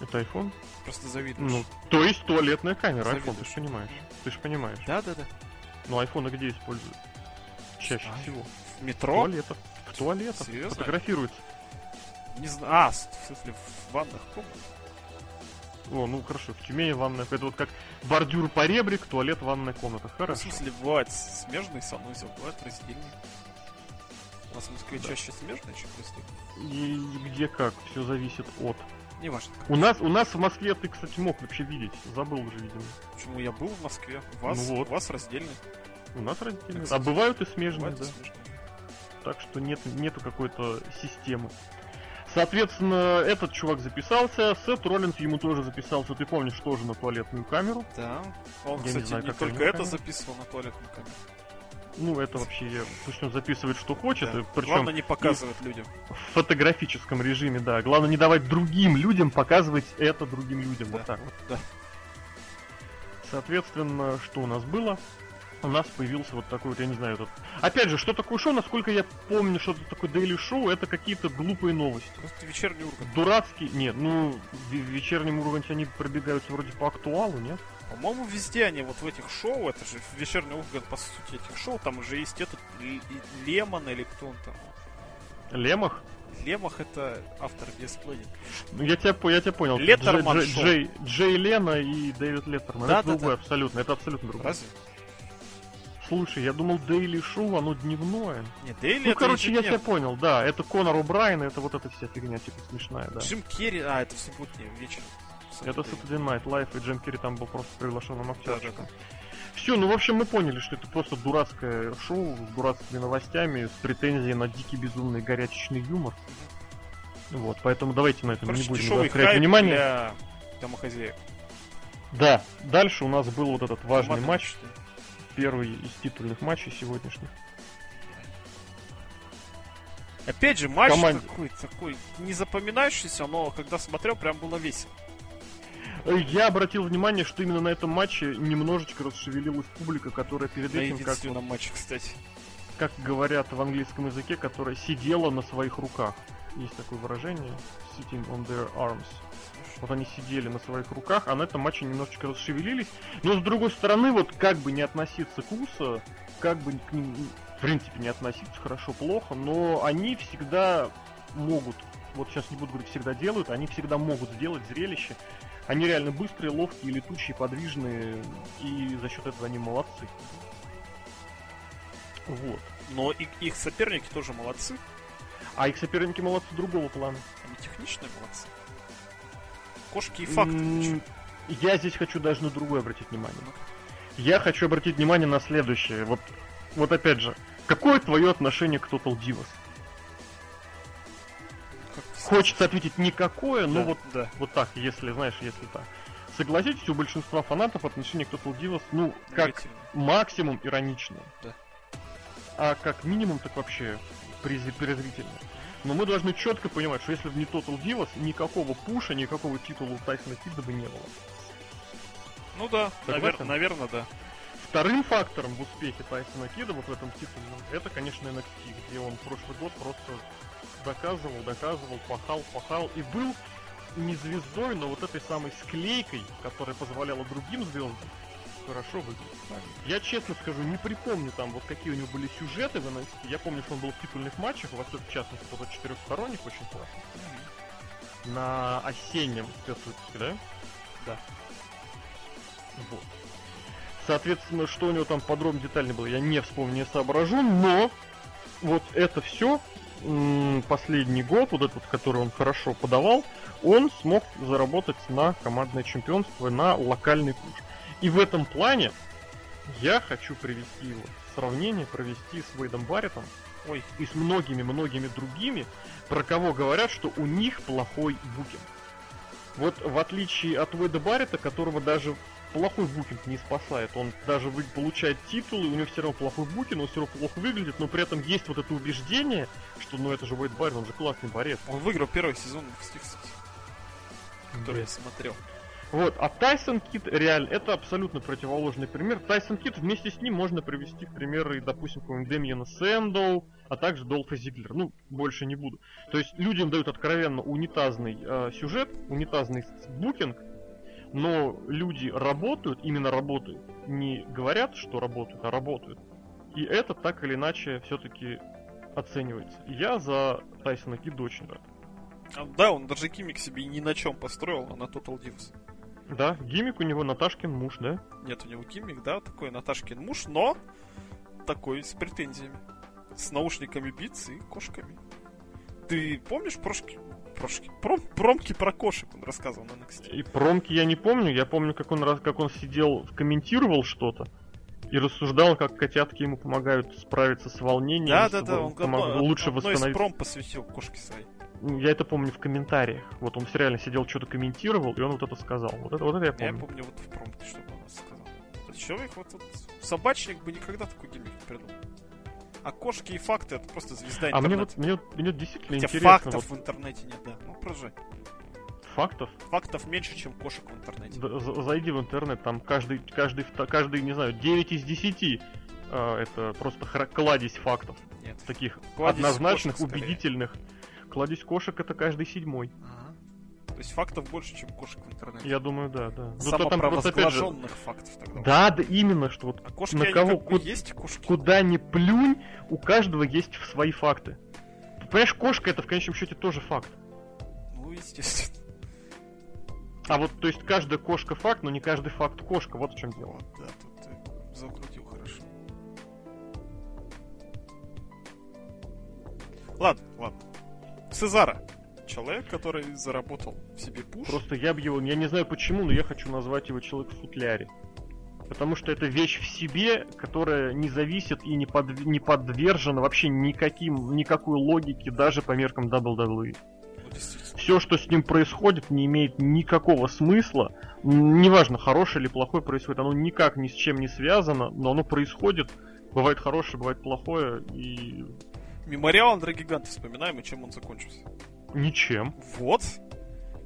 Это iPhone? Просто завидуешь. Ну, то есть туалетная камера, iPhone, ты же понимаешь. Ты же понимаешь. Да, да, да. Но айфоны где используют? Чаще Знаю. всего. В В метро? туалетах. В туалетах. Серьезно? Фотографируются. Не знаю. А, в смысле, в ванных комнатах. О, ну хорошо, в Тюмени ванная. Это вот как бордюр по ребрик, туалет, ванная комната. В Хорошо. смысле, бывает смежный санузел, бывает раздельный. У нас в Москве чаще смежный, чем раздельный. И где как, все зависит от. Неважно. У нас, у нас в Москве ты, кстати, мог вообще видеть. Забыл уже, видимо. Почему я был в Москве? У вас, Ну вот. у вас раздельный. У нас. Кстати, А бывают и смежные, Бывает да. и смежный. Так что нет, нету какой-то системы. Соответственно, этот чувак записался, Сет Роллинс ему тоже записался, ты помнишь, тоже на туалетную камеру. Да. Он, Я не кстати, не, знаю, какая только это камера. записывал на туалетную камеру. Ну, это вообще, я- пусть он записывает, что хочет, Да. и причем Главное не показывать людям. в фотографическом режиме, да. Главное не давать другим людям показывать это другим людям. Да. Вот так вот. Да. Соответственно, что у нас было? У нас появился вот такой вот, я не знаю, этот... Опять же, что такое шоу, насколько я помню, что это такое дейли шоу, это какие-то глупые новости. Просто вечерний Ургант. Дурацкие, нет, ну, в вечернем Урганте они пробегаются вроде по актуалу, нет? По-моему, везде они вот в этих шоу, это же вечерний Ургант, по сути, этих шоу, там уже есть этот Лемон или кто он там. Лемах? Лемах это автор Дисплей. Ну, я тебя, я тебя понял. Леттерман Джей, Джей, Джей, Джей Лена и Дэвид Леттерман. Да, это да, другое да. абсолютно. Это абсолютно другое. Разве? Слушай, я думал, Дейли Шоу, оно дневное. Не, Дейли ну, короче, я тебя понял, да. Это Конор О'Брайен, это вот эта вся фигня, типа, смешная, да. Джим Керри, а, это в субботний вечер. Это Saturday Night Live, и Джим Керри там был просто приглашенным актерчиком. Да, Все, ну, в общем, мы поняли, что это просто дурацкое шоу с дурацкими новостями, с претензией на дикий, безумный, горячечный юмор. Вот, поэтому давайте на этом Короче, не будем заострять внимание. для домохозяек. Да, дальше у нас был вот этот важный матч, мечты. Первый из титульных матчей сегодняшних. Опять же, матч Команде. такой, такой не запоминающийся, но когда смотрел, прям было весело. Я обратил внимание, что именно на этом матче немножечко расшевелилась публика, которая перед На этим, как, единственном матче, кстати. как говорят в английском языке, которая сидела на своих руках. Есть такое выражение sitting on their arms. Вот они сидели на своих руках, а на этом матче немножечко расшевелились. Но с другой стороны, вот как бы не относиться к Усо, как бы к ним, в принципе, не относиться хорошо-плохо, но они всегда могут, вот сейчас не буду говорить, всегда делают, они всегда могут сделать зрелище. Они реально быстрые, ловкие, летучие, подвижные, и за счет этого они молодцы. Вот. Но и, их соперники тоже молодцы. А их соперники молодцы другого плана. Они техничные молодцы. Кошки и факты. Я здесь хочу даже на другое обратить внимание. Я хочу обратить внимание на следующее. Вот, вот опять же, какое твое отношение к Total Divas? Хочется ответить никакое, но Да, вот, да. вот так, если, знаешь, если так. Согласитесь, у большинства фанатов отношение к Total Divas, ну, как негативно. максимум ироничное. Да. А как минимум, так вообще презри- презрительно. Но мы должны четко понимать, что если бы не Total Divas, никакого пуша, никакого титула у Тайсона Кидда бы не было. Ну да, Согласен? наверное, да. Вторым фактором в успехе Тайсона Кида вот в этом титульном, это, конечно, NXT, где он прошлый год просто доказывал, доказывал, пахал, пахал и был не звездой, но вот этой самой склейкой, которая позволяла другим звездам хорошо выглядеть. Я честно скажу, не припомню там вот какие у него были сюжеты в NXT. Я помню, что он был в титульных матчах, во в частности, вот от четырехсторонних очень классно. На осеннем спецвыпуске, да? Да. Вот. Соответственно, что у него там подробно детально было, я не вспомню, не соображу, но вот это все последний год, вот этот, который он хорошо подавал, он смог заработать на командное чемпионство, на локальный пуш. И в этом плане я хочу привести его сравнение, провести с Вейдом Барреттом Ой, и с многими-многими другими, про кого говорят, что у них плохой букинг. Вот в отличие от Вейда Баррета, которого даже плохой букинг не спасает, он даже вы- получает титулы, у него все равно плохой букинг, он все равно плохо выглядит, но при этом есть вот это убеждение, что ну это же Вейд Баррет, он же классный борец. он выиграл первый сезон NXT, кстати, который я смотрел. Вот, а Тайсон Кит реально, это абсолютно противоположный пример. Тайсон Кит вместе с ним можно привести в примеры, допустим, какого-нибудь Демьена Сэндоу, а также Долфа Зиглер. Ну, больше не буду. То есть людям дают откровенно унитазный э, сюжет, унитазный букинг, но люди работают, именно работают, не говорят, что работают, а работают. И это так или иначе все-таки оценивается. Я за Тайсона Кида очень рад. А, да, он даже гиммик себе ни на чем построил, а на Total Divas. Да, гиммик у него Наташкин муж, да? Нет у него гиммик, да, такой Наташкин муж, но такой с претензиями. С наушниками битс и кошками. Ты помнишь прошки, прошки, пром, промки про кошек он рассказывал на NXT? И промки я не помню, я помню, как он, раз- как он сидел, комментировал что-то и рассуждал, как котятки ему помогают справиться с волнением. Да, да, да, он помог- лучше восстановить. пром посвятил кошке своей. Я это помню в комментариях. Вот он реально сидел, что-то комментировал, и он вот это сказал. Вот это, вот это я Я помню. помню вот в промке, что он сказал. Этот человек, вот, вот собачник бы никогда такой гиммик не придумал. А кошки и факты это просто звезда А мне интернета. вот, мне, вот- мне вот действительно Хотя интересно. фактов вот в интернете нет, да. Ну, продолжай. Фактов? Фактов меньше, чем кошек в интернете. Да, за- зайди в интернет, там каждый, каждый, каждый, не знаю, 9 из 10 а, это просто кладезь фактов. Нет. Таких Кладезь однозначных, кошек, скорее. Кладезь кошек это каждый седьмой. Ага. То есть фактов больше, чем кошек в интернете. Я думаю, да, да. Ну, то там просто, опять же, фактов тогда. Да, да, именно, что вот А кошки, на кого, ку- есть кошки? куда ни плюнь, у каждого есть свои факты. Понимаешь, кошка это в конечном счете тоже факт. Ну, естественно. А вот, то есть, каждая кошка факт, но не каждый факт кошка. Вот в чем дело. Вот, да, тут ты закрутил хорошо. Ладно, ладно. Сезара. Человек, который заработал себе пуш. Просто я бы его, я не знаю почему, но я хочу назвать его человек в футляре. Потому что это вещь в себе, которая не зависит и не, подв- не подвержена вообще никаким, никакой логике, даже по меркам WWE. Ну. Все, что с ним происходит, не имеет никакого смысла. Неважно, хорошее или плохое происходит, оно никак ни с чем не связано, но оно происходит. Бывает хорошее, бывает плохое, и Мемориал Андрогиганта вспоминаем, и чем он закончился. ничем. Вот.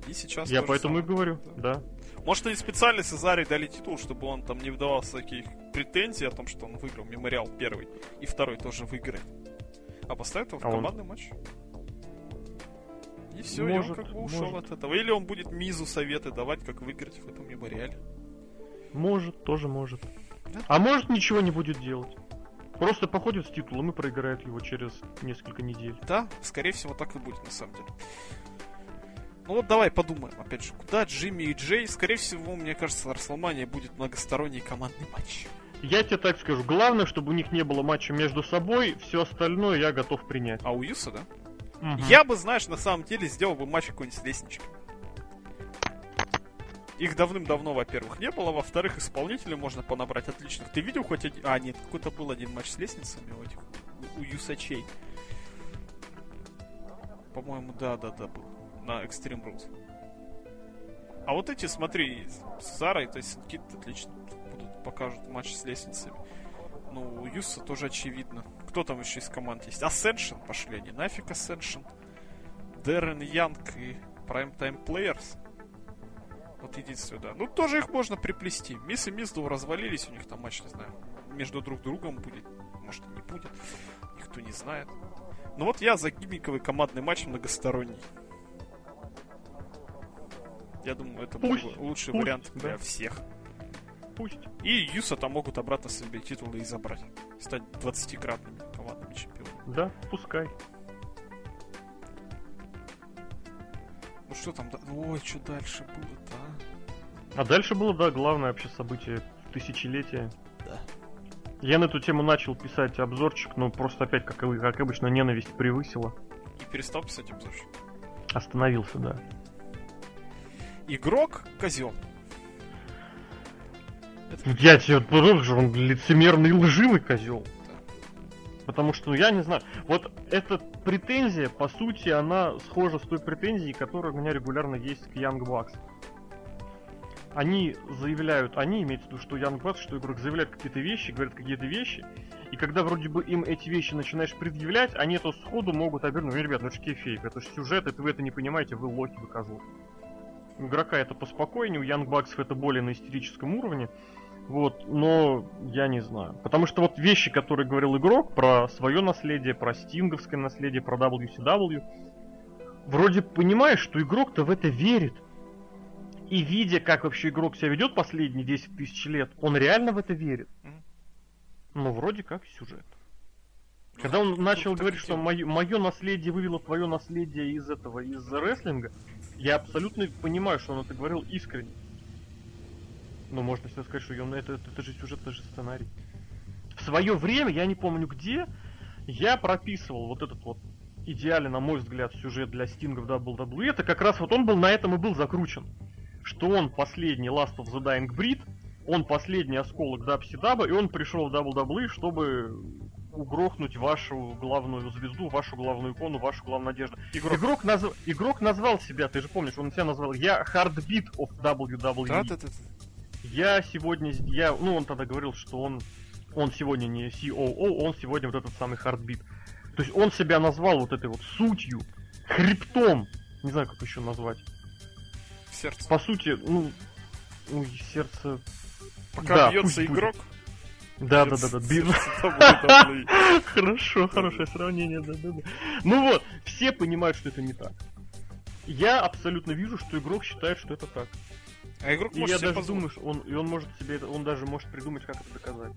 И сейчас Я поэтому и самое. говорю, да. Может, они специально Сезаре дали титул, чтобы он там не вдавался таких претензий о том, что он выиграл Мемориал первый, и второй тоже выиграет. А поставят его в А он- командный матч. И все, Может, и он как бы ушел может. от этого. Или он будет Мизу советы давать, как выиграть в этом мемориале. Может, тоже может. Да. А может ничего не будет делать. Просто походит с титулом и проиграет его через несколько недель. Да, скорее всего, так и будет на самом деле. Ну вот давай подумаем, опять же, куда Джимми и Джей, скорее всего, мне кажется, Расселмания будет многосторонний командный матч. Я тебе так скажу, главное, чтобы у них не было матча между собой, все остальное я готов принять. А у Юса, да? Мгм. Я бы, знаешь, на самом деле сделал бы матч какой-нибудь с лестничкой. Их давным-давно, во-первых, не было, во-вторых, исполнителей можно понабрать отличных. Ты видел хоть один... А, нет, какой-то был один матч с лестницами у этих, у Юсачей. По-моему, да-да-да, был. На Extreme Rules. А вот эти, смотри, с Зарой, то есть Кит отлично будут, покажут матч с лестницами. Ну, у Юса тоже очевидно. Кто там еще из команд есть? Ascension пошли они. Нафиг Ascension. Дэрен Янг и Primetime Players. Вот единственное, да. Ну, тоже их можно приплести. Мисс и Миздоу развалились, у них там матч, не знаю, между друг другом будет. Может, и не будет. Никто не знает. Ну вот я за гиммиковый командный матч многосторонний. Я думаю, это был Пусть, бы лучший пусть, вариант для да. всех. Пусть. И Юса там могут обратно себе титулы и забрать. Стать 20-кратными командными чемпионами. Да, пускай. Ну что там? да- Ой, что дальше было-то, а? А дальше было, да, главное вообще событие тысячелетия. Да. Я на эту тему начал писать обзорчик, но просто опять, как, как обычно, ненависть превысила. И перестал писать обзорчик. Остановился, да. Игрок козел. Я тебе что он лицемерный лживый козел. Потому что, ну, я не знаю, вот эта претензия, по сути, она схожа с той претензией, которая у меня регулярно есть к Young Bucks. Они заявляют, они имеют в виду, что Young Bucks, что игрок заявляет какие-то вещи, говорят какие-то вещи, и когда вроде бы им эти вещи начинаешь предъявлять, они это сходу могут обернуть. Ну, ребят, ну это же кейфейп, это же сюжет, это вы это не понимаете, вы лохи, вы козлы. У игрока это поспокойнее, у Young Bucks это более на истерическом уровне. Вот, но я не знаю. Потому что вот вещи, которые говорил игрок про свое наследие, про стинговское наследие, про WCW, вроде понимаешь, что игрок-то в это верит. И видя, как вообще игрок себя ведет последние 10 тысяч лет, он реально в это верит. Мгм. Ну, вроде как сюжет. Когда он начал говорить, что мое, наследие вывело твое наследие из этого, из рестлинга, я абсолютно понимаю, что он это говорил искренне. Но можно всегда сказать, что он- это, это, это же сюжет, это же сценарий. В свое время, я не помню где, я прописывал вот этот вот идеальный, на мой взгляд, сюжет для Стинга в WWE. Это как раз вот он был на этом и был закручен. Что он последний Last of the Dying Breed, он последний осколок WCW, и он пришел в WWE, чтобы угрохнуть вашу главную звезду, вашу главную икону, вашу главную надежду. Игрок. Игрок, назв- игрок назвал себя, ты же помнишь, он себя назвал, я Heartbeat of WWE. Да, да, да. Я сегодня, я, ну он тогда говорил, что он, он сегодня не COO, он сегодня вот этот самый Heartbeat. То есть он себя назвал вот этой вот сутью, хребтом, не знаю как еще назвать. сердце. по сути, ну, ну, сердце... Пока да, бьется пусть будет. игрок. Да, да, да, да, [LAUGHS] бир- сердце WWE. [LAUGHS] Хорошо, хорошее сравнение, да, да, да. Ну вот, все понимают, что это не так. Я абсолютно вижу, что игрок считает, что это так. А игрок И может я себе даже позволить. думаю, что он, и он может себе это, он даже может придумать, как это доказать.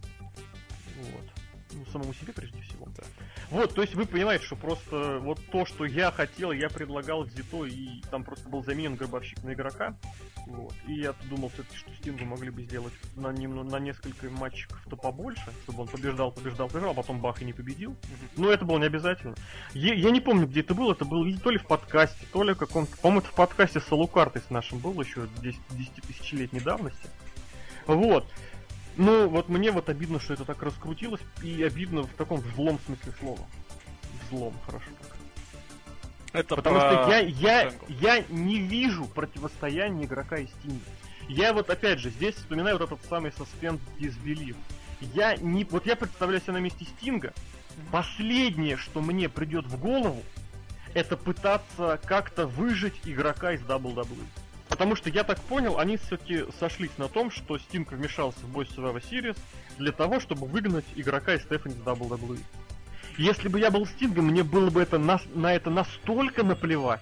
Вот. Ну, самому себе прежде всего. Да. Вот, то есть вы понимаете, что просто вот то, что я хотел, я предлагал Зито, и там просто был заменен гробовщик на игрока. Вот. И я думал все-таки, что Стингу могли бы сделать на, нем- на несколько матчиков-то побольше, чтобы он побеждал, побеждал, побеждал, а потом бах и не победил. Но это было не обязательно. Я, я не помню, где это было, это было то ли в подкасте, то ли в каком-то... По-моему, это в подкасте с Алукартой с нашим был еще 10, 10 тысячелетней давности. Вот. Ну, вот мне вот обидно, что это так раскрутилось, и обидно в таком злом смысле слова. Злом, хорошо так. Это Потому про что я, я, я не вижу противостояния игрока и Стинга. Я вот опять же здесь вспоминаю вот этот самый саспенд Disbelief. Я не. Вот я представляю себя на месте Стинга. Последнее, что мне придет в голову, это пытаться как-то выжить игрока из WWE. Потому что я так понял, они все-таки сошлись на том, что Стинг вмешался в бой Survivor Series для того, чтобы выгнать игрока из Стефани из WWE. Если бы я был Стингом, мне было бы это на, на это настолько наплевать.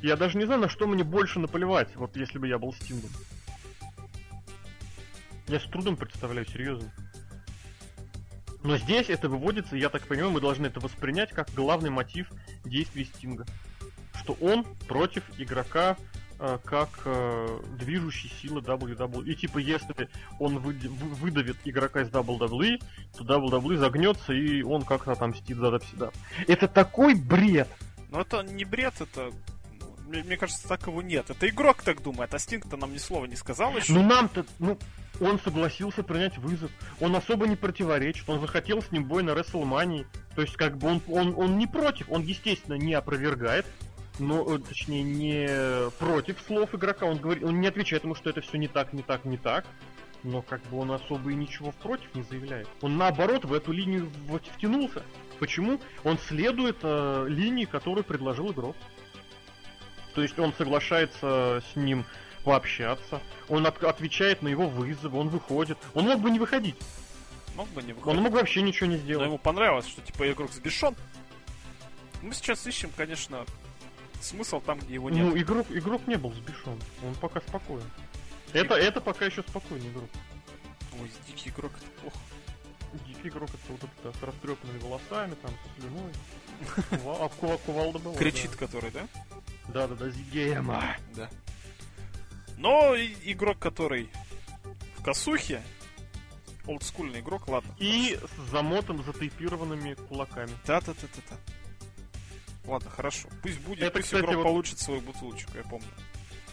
Я даже не знаю, на что мне больше наплевать, вот если бы я был Стингом. Я с трудом представляю, серьезно. Но здесь это выводится, я так понимаю, мы должны это воспринять как главный мотив действий Стинга. Что он против игрока как э, движущей силы WWE. И типа, если он выд- вы- выдавит игрока из WWE, то WWE загнется и он как-то отомстит за WCW. Это такой бред! Но это не бред, это... ну, Мне, мне кажется, так его нет. Это игрок так думает, а Стинг-то нам ни слова не сказал еще. Ну нам-то, ну, он согласился принять вызов. Он особо не противоречит. Он захотел с ним бой на WrestleMania. То есть, как бы он, он, он не против. Он, естественно, не опровергает. Но, э, точнее, не против слов игрока. Он говорит, он не отвечает ему, что это все не так, не так, не так. Но как бы он особо и ничего против не заявляет. Он наоборот в эту линию в- втянулся. Почему? Он следует э, линии, которую предложил игрок. То есть он соглашается с ним пообщаться, он от- отвечает на его вызовы, он выходит. Он мог бы не выходить, Мог бы не он выходить. мог вообще ничего не Но сделать. ему понравилось, что типа игрок сбешен. Мы сейчас ищем, конечно, смысл там, где его нет. Ну, игрок, игрок не был сбешен, он пока спокоен. Это, это пока еще спокойный игрок. Ой, дикий игрок, это плохо. Дикий игрок это вот это с растрепанными волосами, там, с слюной. А кува- кувалда была. Кричит, который, да? Да, да, да, Зигема. Да. Но игрок, который в косухе, олдскульный игрок, ладно. И с замотом затейпированными кулаками. Да-да-да-да-да. Ладно, хорошо. Пусть будет, Это, пусть кстати, игрок вот- получит свою бутылочку, я помню.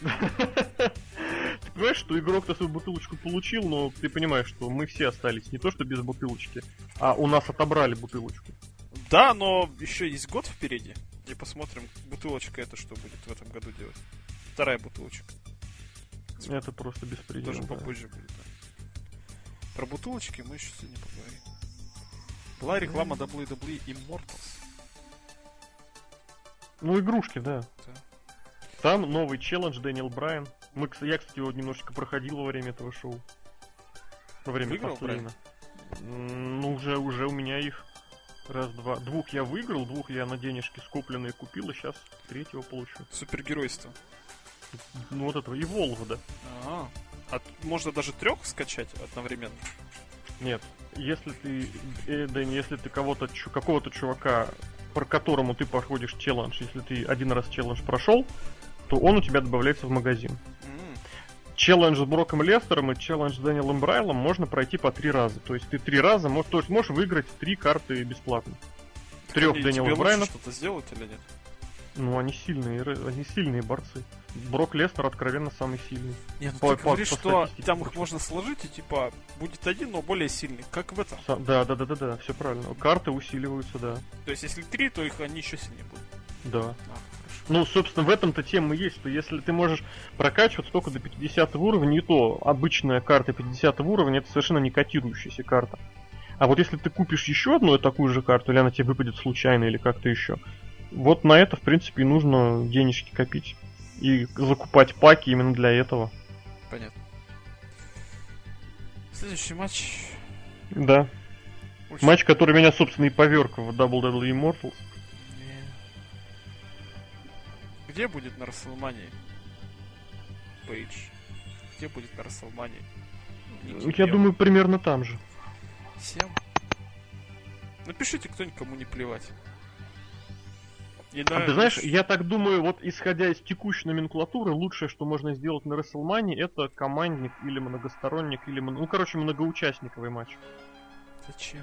[LAUGHS] Ты понимаешь, что игрок-то свою бутылочку получил, но ты понимаешь, что мы все остались не то что без бутылочки, а у нас отобрали бутылочку. Да, но еще есть год впереди. И посмотрим, бутылочка это что будет в этом году делать. Вторая бутылочка. Это просто беспредел. Тоже да. попозже будет, да. Про бутылочки мы еще сегодня поговорим. Была реклама WWE Immortals. Ну, игрушки, да. Да. Там новый челлендж Дэниел Брайан. Мы, я, кстати, его немножечко проходил во время этого шоу. Во время Выиграл. М, Ну, уже, уже у меня их раз, два. Двух я выиграл, двух я на денежки скопленные купил, и сейчас третьего получу. Супергеройство. Ну, вот этого, и Волга, да. А т- можно даже трех скачать одновременно? Нет, если ты, э, Дэнни, если ты кого-то, какого-то чувака, по которому ты проходишь челлендж, если ты один раз челлендж прошел, то он у тебя добавляется в магазин. Челлендж с Броком Лестером и челлендж с Дэниелом Брайлом можно пройти по три раза. То есть ты три раза можешь, то есть можешь выиграть три карты бесплатно. Трех лучше Брайанов. что-то сделать или нет? Ну, они сильные, они сильные борцы. Брок Лестер откровенно самый сильный. Нет, ну По- ты по- говоришь, по что там их можно сложить и типа будет один, но более сильный. Как в этом. Са- Да, да, да, да, да, все правильно. Карты усиливаются, да. То есть если три, то их они еще сильнее будут. Да. А. Ну, собственно, в этом-то тема и есть, что если ты можешь прокачивать только до 50 уровня, и то обычная карта 50 уровня это совершенно не котирующаяся карта. А вот если ты купишь еще одну такую же карту, или она тебе выпадет случайно, или как-то еще, вот на это, в принципе, и нужно денежки копить. и закупать паки именно для этого. Понятно. Следующий матч. Да. Очень- Матч, который меня, собственно, и поверг в WWE Immortals. Не. Где будет на Расселмании? Пейдж. Где будет на Расселмании? Я думаю, примерно там же. Всем. Напишите кто-нибудь, кому не плевать. И А на- ты знаешь, я так думаю, вот исходя из текущей номенклатуры, лучшее, что можно сделать на WrestleMania, это командник или многосторонник, или, ну, короче, многоучастниковый матч. Зачем?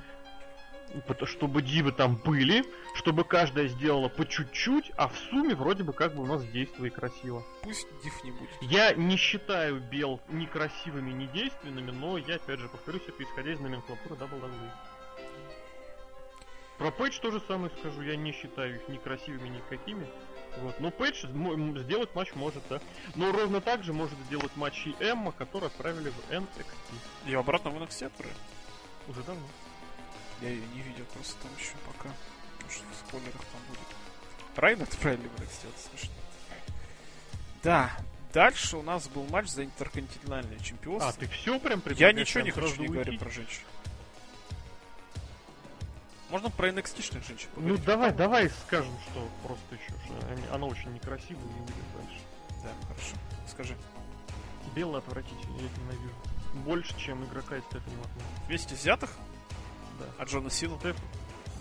Чтобы дивы там были, чтобы каждая сделала по чуть-чуть, а в сумме вроде бы как бы у нас действие красиво. Пусть диф не будет. Я не считаю бел ни красивыми, ни действенными, но я опять же повторюсь, это исходя из номенклатуры WWE. Про Пейдж тоже самое скажу, я не считаю их ни красивыми, ни какими. Вот. Но м, сделать матч может, да. Но ровно так же может сделать матч и Эмма, которые отправили в NXT. Ее обратно в NXT отправили? Уже давно. Я ее не видел просто там еще пока. Может, в спойлерах там будет. Райн отправили в NXT, это смешно. Да, дальше у нас был матч за интерконтинентальное чемпионство. А, ты все прям Я ничего не хочу не говорить про женщин. Можно про NXT-шных женщин Ну поговорить? давай, давай скажем, что просто еще, что они- она очень некрасивая и будет дальше. Да, хорошо. Скажи. Белый отвратительный, я их ненавижу. Больше, чем игрока из Стефани Макмена. Вместе взятых? Да. А Джона Сину? Стеф...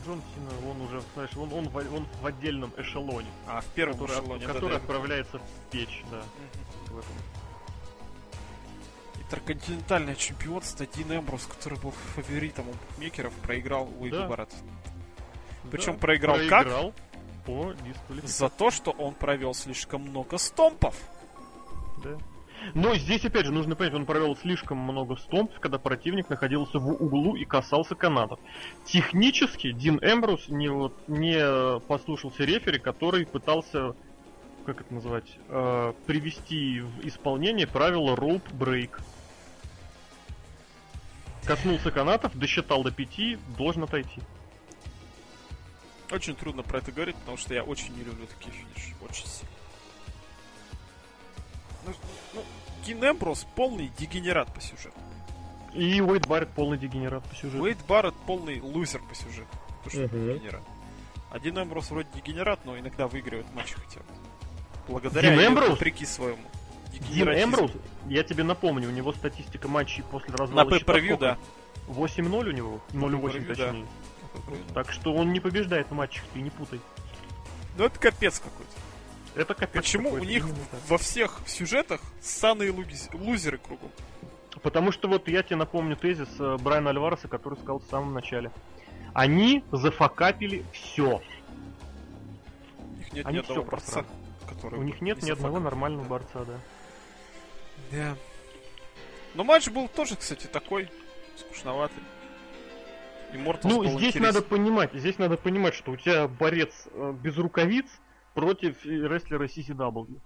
Джон Сина, он уже, знаешь, он, он, в, он в отдельном эшелоне, А, в первом который, от- эшелоне, да, который да. отправляется в печь, да. Мгм. в этом. Интерконтинентальное чемпионство Дин Эмбрус, который был фаворитом у букмекеров, проиграл Уэйду Да. Барретт. Причем Да, проиграл как? проиграл по дисквалификации. За то, что он провел слишком много стомпов. Да. Но здесь, опять же, нужно понять, он провел слишком много стомпов, когда противник находился в углу и касался канатов. Технически Дин Эмбрус не, вот, не послушался рефери, который пытался, как это назвать, э, привести в исполнение правила rope break. Коснулся канатов, досчитал до пяти, должен отойти. Очень трудно про это говорить, потому что я очень не люблю такие финиши. Очень сильно. Ну, ну, полный дегенерат по сюжету. И Уэйд Барретт полный дегенерат по сюжету. Уэйд Барретт полный лузер по сюжету. То, что Мгм. дегенерат. А Дин Эмбрус вроде дегенерат, но иногда выигрывает матчи хотя бы. Благодаря Дин вопреки своему. Дин дегенератизму. Эмбрус, я тебе напомню, у него статистика матчей после На развала pay-per-view, сколько? да. 8-0 у него? 0-8 pay-per-view, да. точнее. Так что он не побеждает в матчах, ты не путай. Ну это капец какой-то. Это капец Почему у них во всех сюжетах ссаные луги- лузеры кругом? Потому что вот я тебе напомню тезис э, Брайана Альвареса, который сказал в самом начале. Они зафакапили все. У них нет Они ни одного борца, который У них нет не ни одного нормального борца, да. Да. Но матч был тоже, кстати, такой скучноватый. И Морталс Ну, здесь интересен. надо понимать, здесь надо понимать, что у тебя борец э, без рукавиц против рестлера CCW.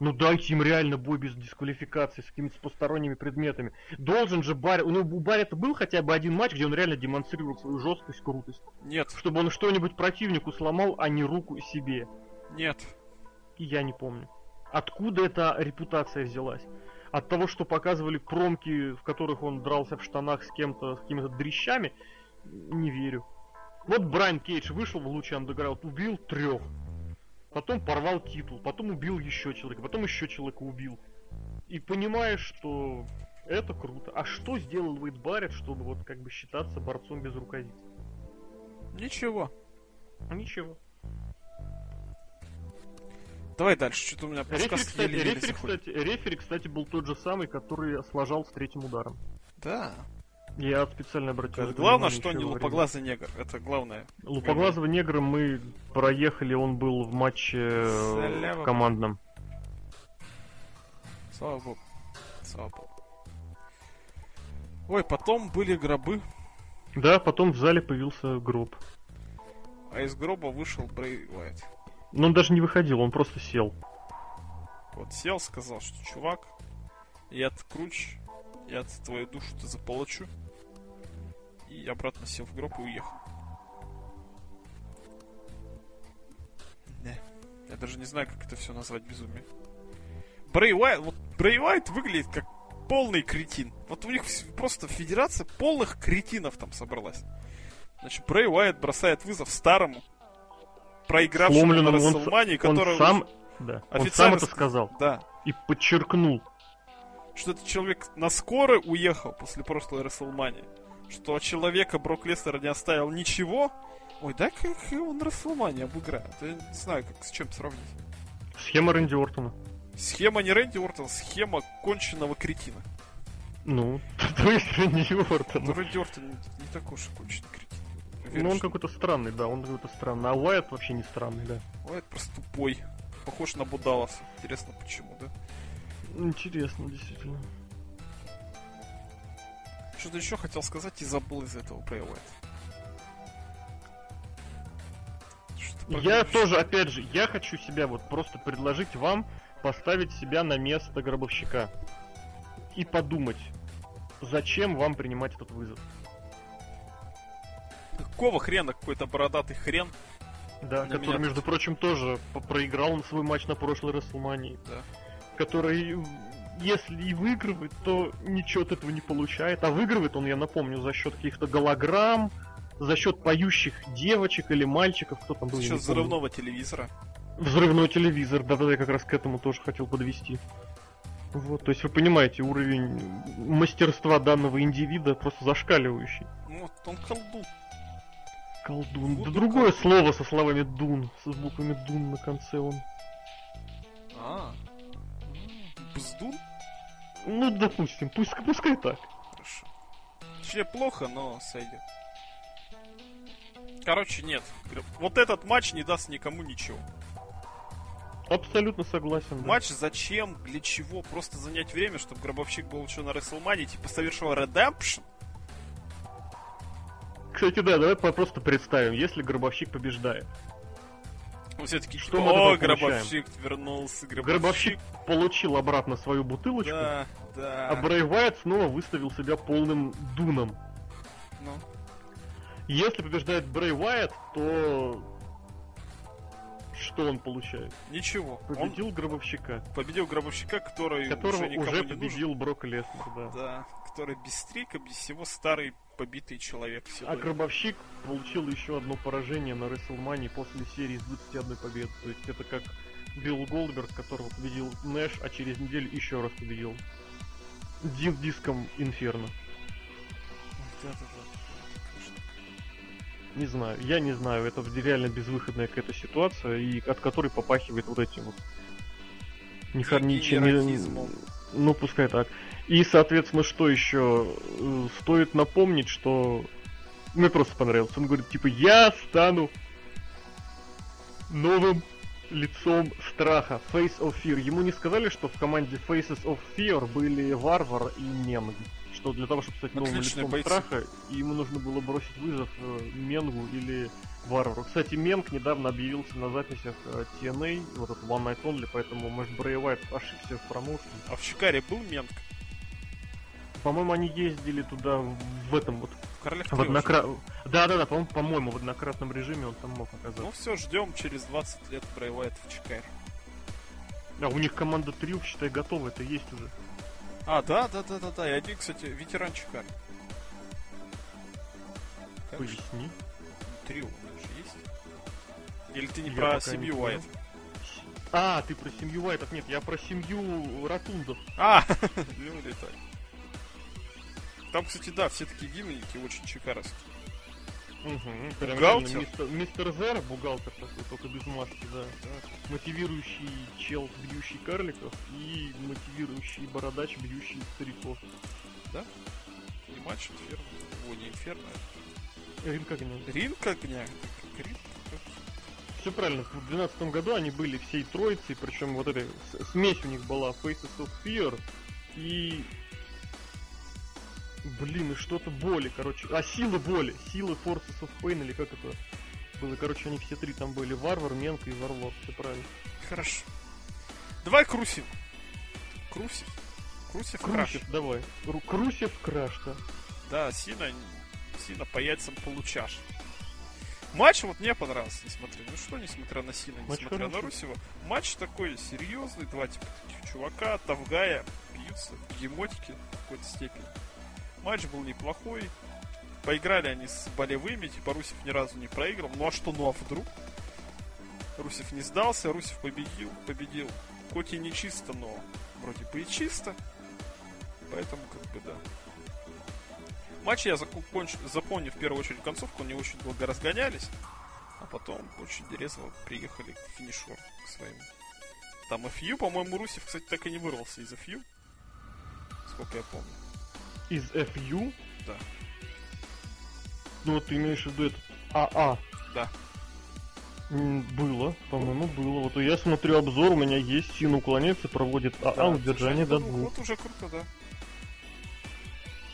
Ну дайте им реально бой без дисквалификации с какими-то посторонними предметами. Должен же Барри... Ну, у Барри-то был хотя бы один матч, где он реально демонстрировал свою жесткость, крутость. Нет, Чтобы он что-нибудь противнику сломал, а не руку себе. нет. И я не помню. Откуда эта репутация взялась? От того, что показывали промки, в которых он дрался в штанах с кем-то, с какими-то дрищами? Не верю. Вот Брайан Кейдж вышел в луче андеграунд, убил трех. Потом порвал титул, потом убил еще человека, потом еще человека убил. И понимаешь, что это круто. А что сделал Уэйд Барретт, чтобы вот как бы считаться борцом без рукавиц? Ничего. Ничего. Давай дальше, что-то у меня Рефери, кстати, еле-еле рефери, заходит. кстати, рефери, кстати, был тот же самый, который сложал с третьим ударом. Да. Я специально обратил. На главное, внимание что не лупоглазый негр. Это главное. Лупоглазого негра мы проехали, он был в матче э, Залява. командном. Слава богу. Слава богу. Ой, потом были гробы, Да, потом в зале появился гроб. а из гроба вышел Брей Уайт. Но он даже не выходил, он просто сел. Вот сел, сказал, что чувак, я круче, я твою душу-то заполочу. И обратно сел в гроб и уехал. Да. Я даже не знаю, как это все назвать безумие. Брей Уайт, вот Брей Уайт выглядит как полный кретин. Вот у них просто федерация полных кретинов там собралась. Значит, Брей Уайт бросает вызов старому, проигравшему на Расселмании, который... Он сам, да, он сам это сказал. Да. И подчеркнул. Что этот человек на скорой уехал после прошлой Расселмании. Что человека Брок Лестера не оставил ничего. Ой, дай как он Расселмании обыграет. Я не знаю, как с чем сравнить. Схема Рэнди Ортона. Схема не Рэнди Ортон, схема конченного кретина. Ну, [LAUGHS] то есть Рэнди Ортон. Ну, Рэнди Ортон не, не такой уж конченый кретин. Ну, он какой-то странный, да, он какой-то странный. А Уайт вообще не странный, да. Уайт просто тупой. Похож на Будаласа. Интересно, почему, да? Интересно, действительно. Что-то еще хотел сказать и забыл из этого про Уайт. Я тоже, опять же, я хочу себя вот просто предложить вам поставить себя на место гробовщика и подумать, зачем вам принимать этот вызов. Какого хрена какой-то бородатый хрен? Да, который, между тут... прочим, тоже проиграл на свой матч на прошлой Расселмании. Да. Который, если и выигрывает, то ничего от этого не получает. А выигрывает он, я напомню, за счет каких-то голограмм, за счет поющих девочек или мальчиков, кто там был. За счет взрывного телевизора. Взрывной телевизор, да-да, я как раз к этому тоже хотел подвести. Вот, то есть вы понимаете, уровень мастерства данного индивида просто зашкаливающий. Ну, вот он колдун. Колдун. Вот да другое колдун. слово со словами дун, с буквами дун на конце он. А, бздун? Ну, допустим, пусть, пускай так. Хорошо. Точнее, плохо, но сойдет. Короче, нет. Вот этот матч не даст никому ничего. Абсолютно согласен. Да. Матч зачем? Для чего? Просто занять время, чтобы Гробовщик был еще на Рестлмане, типа совершил редемпшн? Кстати, да, давай просто представим, если Гробовщик побеждает. Ну, все таки что мы Гробовщик вернулся, Гробовщик. Гробовщик получил обратно свою бутылочку, да, да. а Брэй Уайт снова выставил себя полным дуном. Ну. Если побеждает Брэй Уайт, то что он получает? Ничего. Победил он гробовщика. Победил гробовщика, который Которого уже, уже победил нужен. Брок Леснер, да. Да, который без стрика, без всего старый побитый человек. А гробовщик получил еще одно поражение на Рестлмании после серии с 21 побед. То есть это как Билл Голдберг, которого победил Нэш, а через неделю еще раз победил. Дин диском Инферно. Да, да, да. Не знаю, я не знаю, это реально безвыходная какая-то ситуация, и от которой попахивает вот этим вот ничем Ну, пускай так. И, соответственно, что еще? Э, стоит напомнить, что мне просто понравилось. Он говорит, типа, я стану новым лицом страха, Face of Fear. Ему не сказали, что в команде Faces of Fear были Варвар и Немги что для того, чтобы стать новым Отличные лицом бойцы. страха, ему нужно было бросить вызов э, Менгу или Варвару. Кстати, Менг недавно объявился на записях э, TNA, вот этот One Night Only, поэтому, может, Брэй Уайт ошибся в промоушене. А в Чикаре был Менг? По-моему, они ездили туда в этом вот. В однокра... Да, да, да, по-моему, по-моему, в однократном режиме он там мог оказаться. Ну все, ждем через 20 лет Брэй Уайт в Чикаре. А у них команда Триумф, считай, готова, это есть уже. А, да, да, да, да, да. И один, кстати, ветеран Чикаго. Поясни. Трио же есть. Или ты не я про семью Уайт? А, ты про семью Уайтов. Нет, я про семью Ротундов. А, [LAUGHS] люди так. Там, кстати, да, все такие гимники очень чикаровские. Угу, бухгалтер? Мистер, мистер Зер, бухгалтер такой, только без маски, да. да. Мотивирующий чел, бьющий карликов, и мотивирующий бородач, бьющий стариков. Да? Не матч Инферно. О, не Инферно. Ринг огня. Ринг огня? Ринг все правильно. В 2012 году они были всей троицей, причем вот эта смесь у них была Faces of Fear и Блин, и что-то боли, короче. А, силы боли. Силы Forces of Pain, или как это было. Короче, они все три там были. Варвар, Менка и Варлок. Все правильно. Хорошо. Давай Крусив. Крусив. Крусив, Крусив, краш. давай. Ру- Крусив краш, да. Да, Сина, Сина по яйцам получаш. Матч вот мне понравился, несмотря ну что, несмотря на Сина, Матч несмотря на хороший. Русева. Матч такой серьезный, два типа таких чувака, Тавгая, бьются, гемотики в какой-то степени. Матч был неплохой. Поиграли они с болевыми, типа Русев ни разу не проиграл. Ну а что, ну а вдруг? Русев не сдался, Русев победил, победил. Хоть и не чисто, но вроде бы и чисто. Поэтому как бы да. Матч я законч... запомнил в первую очередь концовку, они очень долго разгонялись, а потом очень резво приехали к финишу к своему. Там FU, по-моему, Русев, кстати, так и не вырвался из FU. Сколько я помню. Из FU? Да. Ну вот ты имеешь в виду этот АА? Да. М, Было, по-моему, было. Вот я смотрю обзор, у меня есть, Син уклоняется, проводит АА Да, удержание до ну, двух. Вот уже круто, да.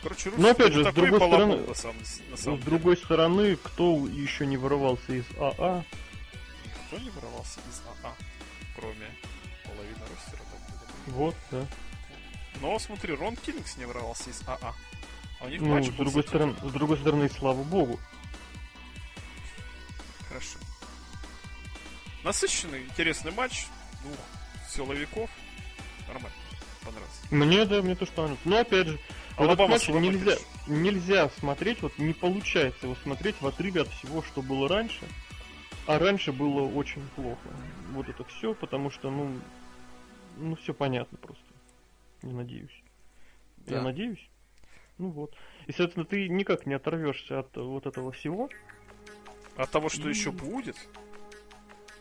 Короче, Но опять же, с другой стороны- на самом, на С самом деле. другой стороны, кто еще не вырывался из А АА? Никто не вырывался из АА, кроме половины ростера. Так. Вот, да. Но смотри, Рон Киллингс не вырывался из АА. А у них Ну, матч с был другой за- стороны, с другой стороны, слава богу. Хорошо. Насыщенный, интересный матч двух силовиков. Нормально. Понравился. Мне, да, мне тоже понравилось. Но опять же, вот этот матч нельзя, нельзя смотреть, вот не получается его смотреть в отрыве от всего, что было раньше. А раньше было очень плохо. Вот это все, потому что, ну, ну все понятно просто. Не надеюсь. Я Да. надеюсь. Ну вот. И, соответственно, ты никак не оторвешься от вот этого всего. От того, что И- еще будет.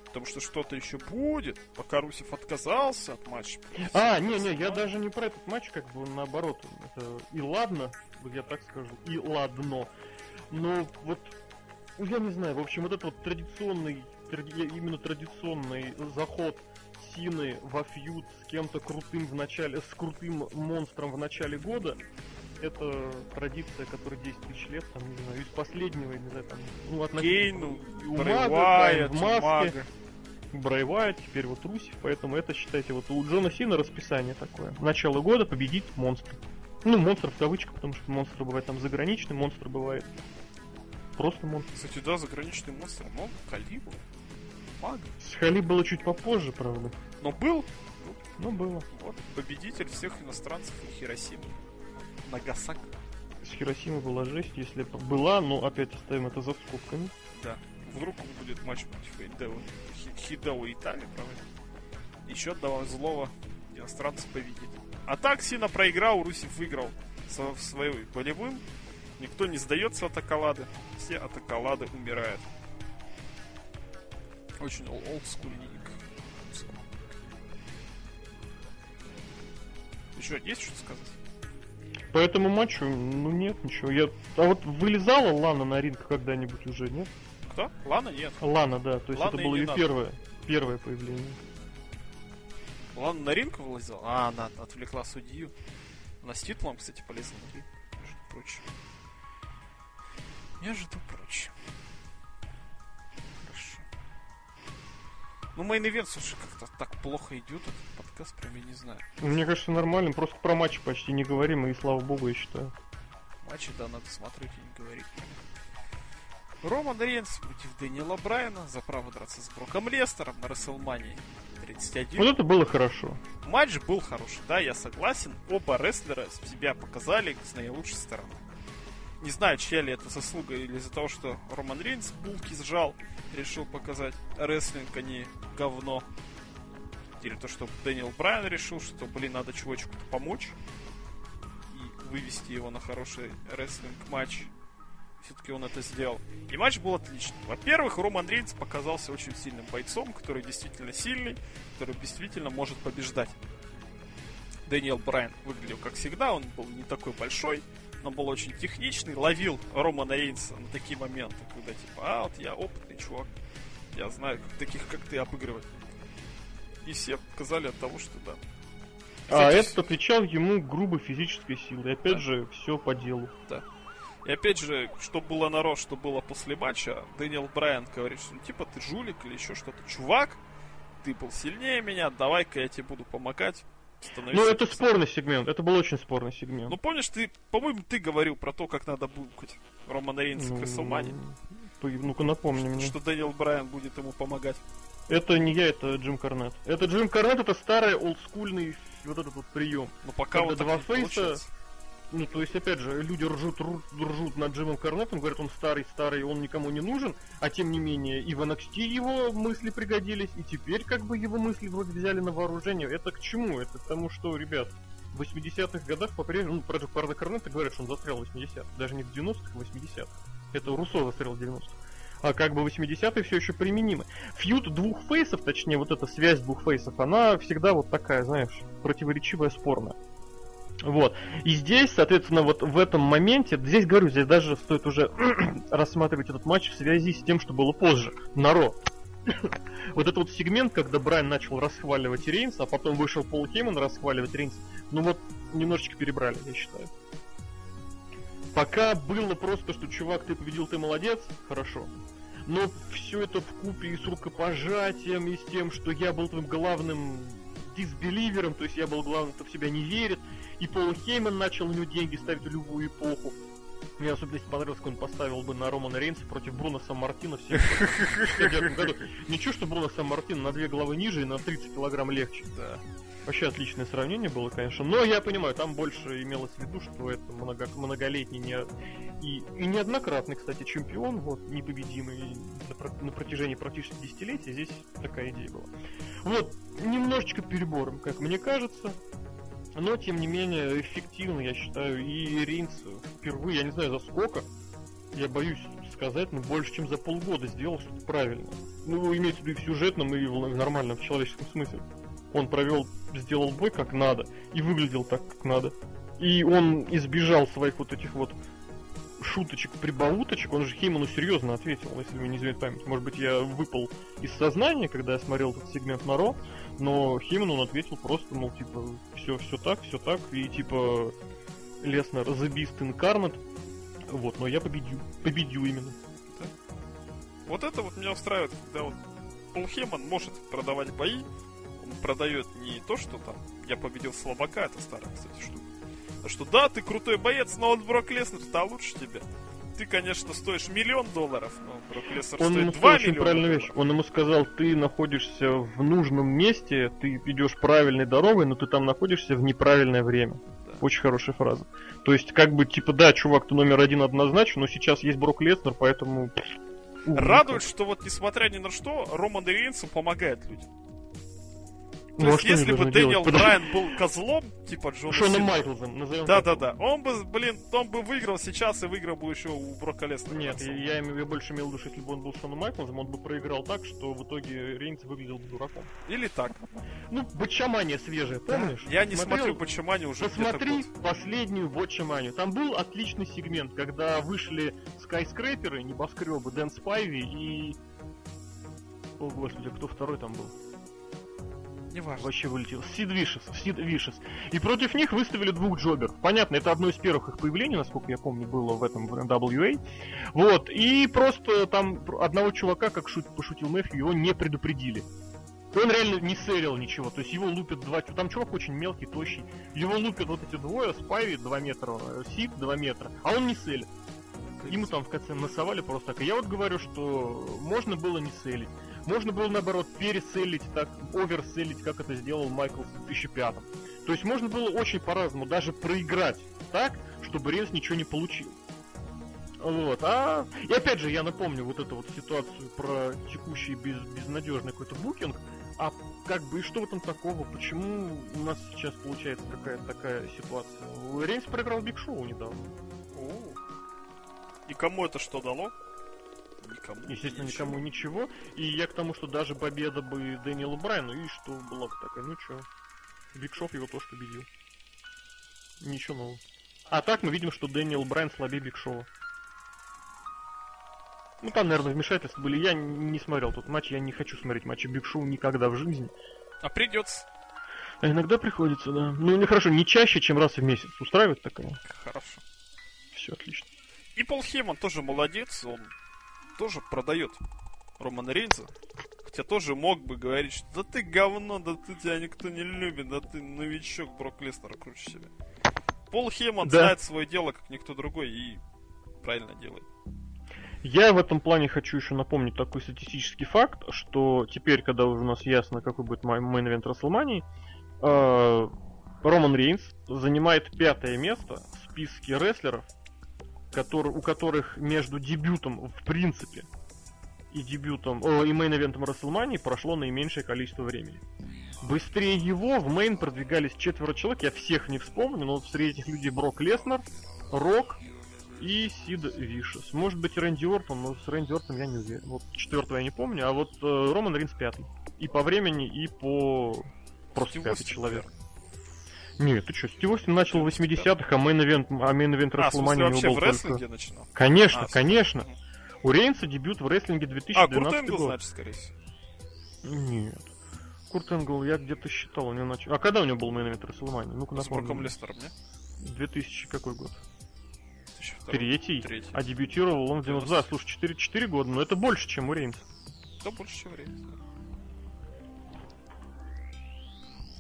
Потому что что-то еще будет, пока Русев отказался от матча. А, не-не, я даже не про этот матч, как бы наоборот. Это и ладно, вот я так скажу, и ладно. Но вот, я не знаю, в общем, вот этот вот традиционный, тради- именно традиционный заход Сины во фьюд с кем-то крутым в начале, с крутым монстром в начале года, это традиция, которая 10 тысяч лет, там, не знаю, из последнего, не знаю, там, ну, относительно Кейну, у и в маске. Брайвайт, теперь вот Русев, поэтому это, считайте, вот у Джона Сина расписание такое. Начало года победить монстр. Ну, монстр в кавычках, потому что монстр бывает там заграничный, монстр бывает просто монстр. Кстати, да, заграничный монстр, но калибр. Мага. С Хали было чуть попозже, правда. Но был, Но было. вот, победитель всех иностранцев и Хиросимы. Нагасак. С Хиросимой была жесть, если была, но опять оставим это за скобками. Да. Вдруг будет матч против Эйдео. Хидео Италии, правильно? Еще одного злого иностранца победит. А так Сина проиграл, Русев выиграл со своим болевым. Никто не сдается от Акалады. Все от Акалады умирают. Очень ол- Еще есть что сказать? По этому матчу, ну нет, ничего. Я... А вот вылезала Лана на ринг когда-нибудь уже, нет? Кто? Лана нет. Лана, да, то есть Лана это было ее надо. первое, первое появление. Лана на ринг вылазила? А, она отвлекла судью. Она с титулом, кстати, полезла на ринг, между прочим. Между прочим. Ну, мейн ивент, слушай, как-то так плохо идет этот подкаст, прям я не знаю. Мне кажется, нормально, просто про матч почти не говорим, и слава богу, я считаю. Матчи, да, надо смотреть и не говорить. Роман Рейнс против Дэниела Брайана за право драться с Броком Лестером на Расселмании 31. Вот это было хорошо. Матч был хороший, да, я согласен. Оба рестлера себя показали с наилучшей стороны. Не знаю, чья ли это заслуга, или из-за того, что Роман Рейнс булки сжал, решил показать рестлинг, а не говно. Или то, что Дэниел Брайан решил, что, блин, надо чувачку-то помочь и вывести его на хороший рестлинг-матч. Все-таки он это сделал. И матч был отличный. Во-первых, Роман Рейнс показался очень сильным бойцом, который действительно сильный, который действительно может побеждать. Дэниел Брайан выглядел как всегда, он был не такой большой, но был очень техничный, ловил Романа Рейнса на такие моменты, когда типа, а, вот я опытный чувак, я знаю как, таких, как ты, обыгрывать. И все показали от того, что да. А Кстати, этот отвечал ему грубой физической силой. Опять Да. же, все по делу. И опять же, что было народ, что было после матча, Дэниел Брайан говорит, что ну, типа ты жулик или еще что-то. Чувак, ты был сильнее меня, давай-ка я тебе буду помогать. Ну, это спорный сегмент. Это был очень спорный сегмент. Ну помнишь, ты, по-моему, ты говорил про то, как надо булкать Романа Рейнса Ну, к Расселмане. Ну-ка напомни мне. Что Дэниел Брайан будет ему помогать. Это не я, это Джим Карнет. Это Джим Карнет, это старый олдскульный вот этот вот прием. Но пока Когда вот два фейса, ну, то есть, опять же, люди ржут, ржут, над Джимом Карнетом, говорят, он старый, старый, он никому не нужен, а тем не менее, и в NXT его мысли пригодились, и теперь как бы его мысли вроде взяли на вооружение. Это к чему? Это к тому, что, ребят, в 80-х годах по-прежнему, ну, про, про Карнета говорят, что он застрял в 80-х, даже не в 90-х, а в 80-х. Это Руссо застрял в 90-х а как бы 80-е все еще применимы. Фьют двух фейсов, точнее, вот эта связь двух фейсов, она всегда вот такая, знаешь, противоречивая, спорная. Вот. И здесь, соответственно, вот в этом моменте, здесь говорю, здесь даже стоит уже [CLEARS THROAT] рассматривать этот матч в связи с тем, что было позже, на Ро. [CLEARS THROAT] вот этот вот сегмент, когда Брайан начал расхваливать Рейнса, а потом вышел Пол Хейман расхваливать Рейнса, ну вот немножечко перебрали, я считаю. Пока было просто, что чувак, ты победил, ты молодец, хорошо. Но все это в купе и с рукопожатием, и с тем, что я был твоим главным дисбеливером, то есть я был главным, кто в себя не верит, и Пол Хейман начал на него деньги ставить в любую эпоху. Мне особенно понравилось, как он поставил бы на Романа Рейнса против Бруно Сан-Мартина в 1969 году. Ничего, что Бруно Сан-Мартин на две головы ниже и на 30 килограмм легче. Да. Вообще отличное сравнение было, конечно. Но я понимаю, там больше имелось в виду, что это много, многолетний не, и, и неоднократный, кстати, чемпион, вот, непобедимый на, на протяжении практически десятилетий. Здесь такая идея была. Вот, немножечко перебором, как мне кажется. Но, тем не менее, эффективно, я считаю. И Рейнс впервые, я не знаю за сколько, я боюсь сказать, но больше, чем за полгода сделал что-то правильно. Ну, имеется в виду и в сюжетном, и в нормальном, в человеческом смысле он провел, сделал бой как надо и выглядел так, как надо. И он избежал своих вот этих вот шуточек, прибауточек, он же Хейману серьезно ответил, если мне не изменяет память. Может быть, я выпал из сознания, когда я смотрел этот сегмент на Ро, но Хейману он ответил просто, мол, типа, все, все так, все так, и типа, Леснер забист инкарнат, вот, но я победю, победю именно. Да. Вот это вот меня устраивает, когда вот Пол Хейман может продавать бои, продает не то, что там я победил слабака, это старая, кстати, штука. Что да, ты крутой боец, но вот Брок Леснер-то лучше тебя. Ты, конечно, стоишь миллион долларов, но Брок Леснер Он стоит ему 2 очень миллиона правильную долларов. вещь. Он ему сказал, ты находишься в нужном месте, ты идешь правильной дорогой, но ты там находишься в неправильное время. Да. Очень хорошая фраза. То есть, как бы, типа, да, чувак, ты номер один однозначно, но сейчас есть Брок Леснер, поэтому... Радует, что вот несмотря ни на что, Роман Рейнсу помогает людям. То Ну, а есть, они если бы Дэниел делать? Брайан был козлом, типа Джона Шоном Майклзом, назовем Да, да, да. Он бы, блин, он бы выиграл сейчас и выиграл бы еще у Брока Леснера. Нет, я, я, я больше имел в виду, если бы он был Шоном Майклзом, он бы проиграл так, что в итоге Рейнс выглядел бы дураком. Или так. Ну, Бачамания свежая, помнишь? Я не Смотрел? смотрю, они уже Посмотри последнюю Бочаманию. Там был отличный сегмент, когда вышли скайскрэперы, небоскребы, Дэн Спайви и... О, господи, кто второй там был? Неважно. Вообще вылетел. Сид Вишес. Сид Вишес. И против них выставили двух джоберов. Понятно, это одно из первых их появлений, насколько я помню, было в этом в NWA. Вот. И просто там одного чувака, как шут, пошутил Мэфью, его не предупредили. И Он реально не сэрил ничего, то есть его лупят два... Там чувак очень мелкий, тощий. Его лупят вот эти двое, Спайви 2 метра, э, Сид 2 метра, а он не селит. Ему там в конце насовали просто так. И я вот говорю, что можно было не селить. Можно было, наоборот, переселить, так, оверселить, как это сделал Майкл в 2005 То есть можно было очень по-разному, даже проиграть так, чтобы Ренс ничего не получил. Вот, а... И опять же, я напомню вот эту вот ситуацию про текущий без, безнадежный какой-то букинг. А как бы и что в этом такого? Почему у нас сейчас получается какая-то такая ситуация? Рейнс проиграл Big Show недавно. И кому это что дало? Никому. Естественно, ничего. никому ничего. И я к тому, что даже победа бы Дэниела Брайану, и что была бы такая, ну чё, Big его тоже победил. Ничего нового. А так мы видим, что Дэниел Брайан слабее Big Show. Ну там, наверное, вмешательства были. Я не смотрел тот матч, я не хочу смотреть матчи Биг Шоу никогда в жизни. А придется. А иногда приходится, да. Ну, не хорошо, не чаще, чем раз в месяц. Устраивает такая? Хорошо. Все отлично. И Пол Хейман тоже молодец, он тоже продает Романа Рейнса. Хотя тоже мог бы говорить, что да ты говно, да ты тебя никто не любит, да ты новичок Брок Леснера круче себя. Пол Хейман Да. знает свое дело, как никто другой, и правильно делает. Я в этом плане хочу еще напомнить такой статистический факт, что теперь, когда уже у нас ясно, какой будет main event Рестлмании, э, Роман Рейнс занимает пятое место в списке рестлеров, который, у которых между дебютом в принципе и дебютом, о, и main event'ом Рестлмании прошло наименьшее количество времени. Быстрее его в main продвигались четверо человек, я всех не вспомню, но среди этих людей Брок Леснер, Рок и Сид Вишес. Может быть Рэнди Ортон, но с Рэнди Ортоном я не уверен. Вот четвертого я не помню, а вот э, Роман Рейнс пятый. И по времени, и по... Просто пятый человек. Нет, ты что, Стив Остин начал в 80-х, а main event, а main event а, Рестлмании у него был в рестлинге только... начинал? Конечно, а, конечно. У Рейнса дебют в рестлинге 2012 а, Курт Энгл, год. значит, скорее всего. Нет. Курт Энгл, я где-то считал, у него начал... А когда у него был main event Рестлмании? Ну-ка С Броком Леснером, не? 2000 какой год? Третий. Третий. А дебютировал он в 90... Да, слушай, 4, 4 года, но это больше, чем у Рейнса. Да, больше, чем у Рейнса.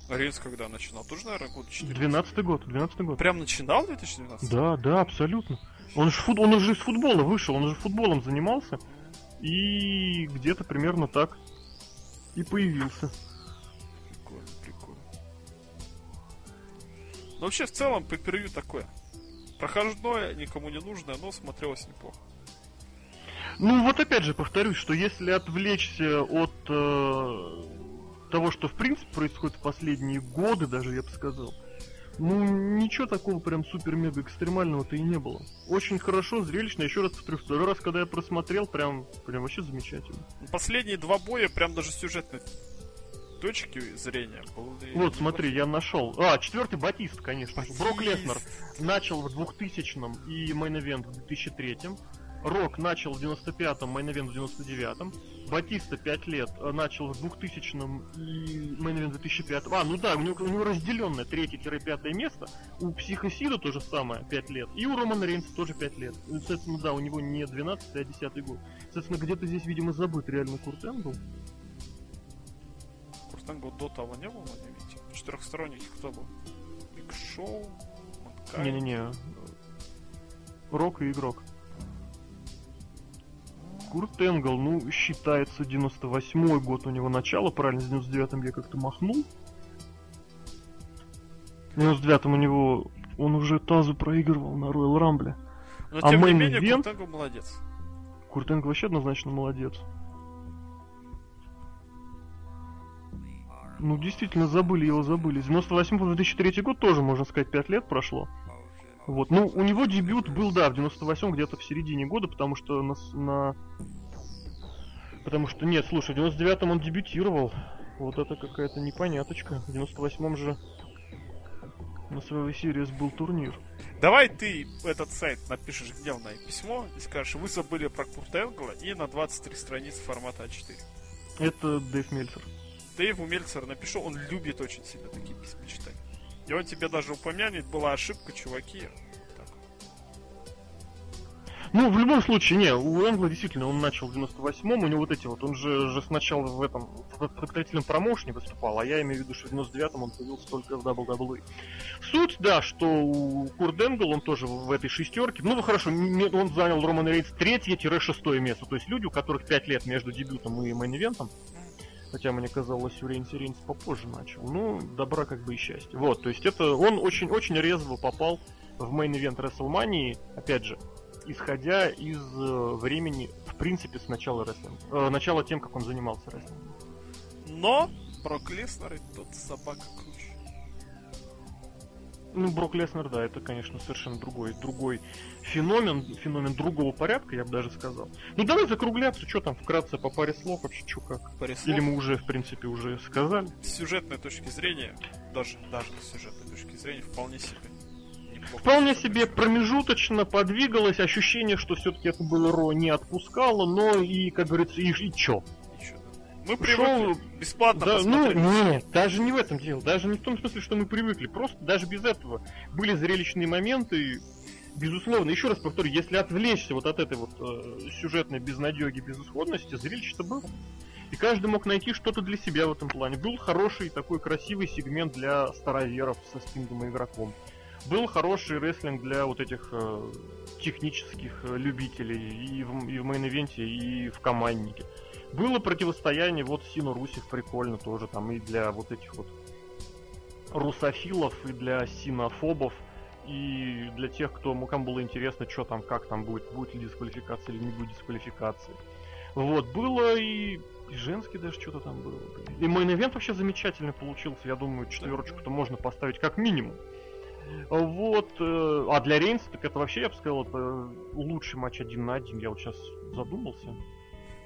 Рейнс когда начинал? Тоже, наверное, год 4. 12 год, 12 год. Прям начинал в 2012? Да, да, абсолютно. Он же, фут... он уже из футбола вышел, он уже футболом занимался. И где-то примерно так и появился. Прикольно, прикольно. Но вообще, в целом, по такое. Проходное, никому не нужное, но смотрелось неплохо. Ну вот опять же повторюсь, что если отвлечься от э, того, что в принципе происходит в последние годы, даже я бы сказал, ну ничего такого прям супер-мега экстремального-то и не было. Очень хорошо, зрелищно. Еще раз повторю, второй раз, когда я просмотрел, прям, прям вообще замечательно. Последние два боя прям даже сюжетно точки зрения были... Вот, смотри, я нашел. А, четвертый Батиста, конечно. Батиста. Брок Леснер начал в 2000-м и main event в 2003-м. Рок начал в 95-м, main event в 99-м. Батиста 5 лет э, начал в 2000-м и main event в 2005-м. А, ну да, у него, у него разделенное 3-5 место. У Психосида тоже самое, 5 лет. И у Романа Рейнса тоже 5 лет. Соответственно, да, у него не 12 а 10 год. Соответственно, где-то здесь, видимо, забыт реально Курт Энгл. Мустанга до того не было на Невите? Четырехсторонник кто был? Биг Шоу? Не-не-не. Рок и игрок. Курт Энгл, ну, считается 98-й год у него начало, правильно, с 99-м я как-то махнул. В 99-м у него, он уже Тазу проигрывал на Royal Rumble. Но, а тем не менее, Курт Энгл молодец. Курт Энгл вообще однозначно молодец. Ну, действительно, забыли его, забыли. С 98 по 2003 год тоже, можно сказать, 5 лет прошло. Вот, ну, у него дебют был, да, в 98 где-то в середине года, потому что на... на... Потому что, нет, слушай, в 99-м он дебютировал. Вот это какая-то непоняточка. В 98-м же на своей Series был турнир. Давай ты этот сайт напишешь гневное письмо и скажешь, вы забыли про Курт Энгла и на 23 страницы формата А4. Это Дэйв Мельцер. Дэйву Мельцер напишу, он любит очень сильно такие письма читать. И он тебе даже упомянет, была ошибка, чуваки. Ну, в любом случае, не, у Энгла действительно он начал в 98-м, у него вот эти вот, он же, же сначала в этом, в подготовительном промоушене выступал, а я имею в виду, что в 99-м он появился только в WWE. Суть, да, что у Курт Энгл, он тоже в этой шестерке, ну, хорошо, он занял Роман Рейнс третье-шестое место, то есть люди, у которых пять лет между дебютом и main event ом, Хотя мне казалось, у Рейнс Рейнс попозже начал. Ну, добра как бы и счастье. Вот, то есть это он очень-очень резво попал в main event WrestleMania, опять же, исходя из э, времени, в принципе, с начала рестлинга. Э, начала тем, как он занимался рестлингом. Но Брок Леснер и тот собака. Ну, Брок Леснер, да, это, конечно, совершенно другой, другой феномен, феномен другого порядка, я бы даже сказал. Ну, давай закругляться, что там, вкратце по паре слов вообще, что как. Паре слов? Или мы уже, в принципе, уже сказали? С сюжетной точки зрения, даже, даже с сюжетной точки зрения, вполне себе. Вполне себе промежуточно подвигалось, ощущение, что все-таки это было Ро не отпускало, но и, как говорится, и, и чё? Мы привыкли Шоу... бесплатно да, Ну, нет, даже не в этом дело. Даже не в том смысле, что мы привыкли. Просто даже без этого были зрелищные моменты, безусловно, еще раз повторю, если отвлечься вот от этой вот э, сюжетной безнадеги, безысходности, зрелище-то было. И каждый мог найти что-то для себя в этом плане. Был хороший такой красивый сегмент для староверов со Стингом и игроком. Был хороший рестлинг для вот этих э, технических э, любителей и в, и в main event е, и в команднике. Было противостояние, вот Сина Русев прикольно тоже, там и для вот этих вот русофилов, и для синофобов, и для тех, кто, кому было интересно, что там, как там будет, будет ли дисквалификация или не будет дисквалификации. Вот, было и, и женский даже что-то там было. И мейн ивент вообще замечательный получился. Я думаю, четверочку-то можно поставить как минимум. Вот. Э, а для Рейнса, так это вообще, я бы сказал, это лучший матч один на один. Я вот сейчас задумался.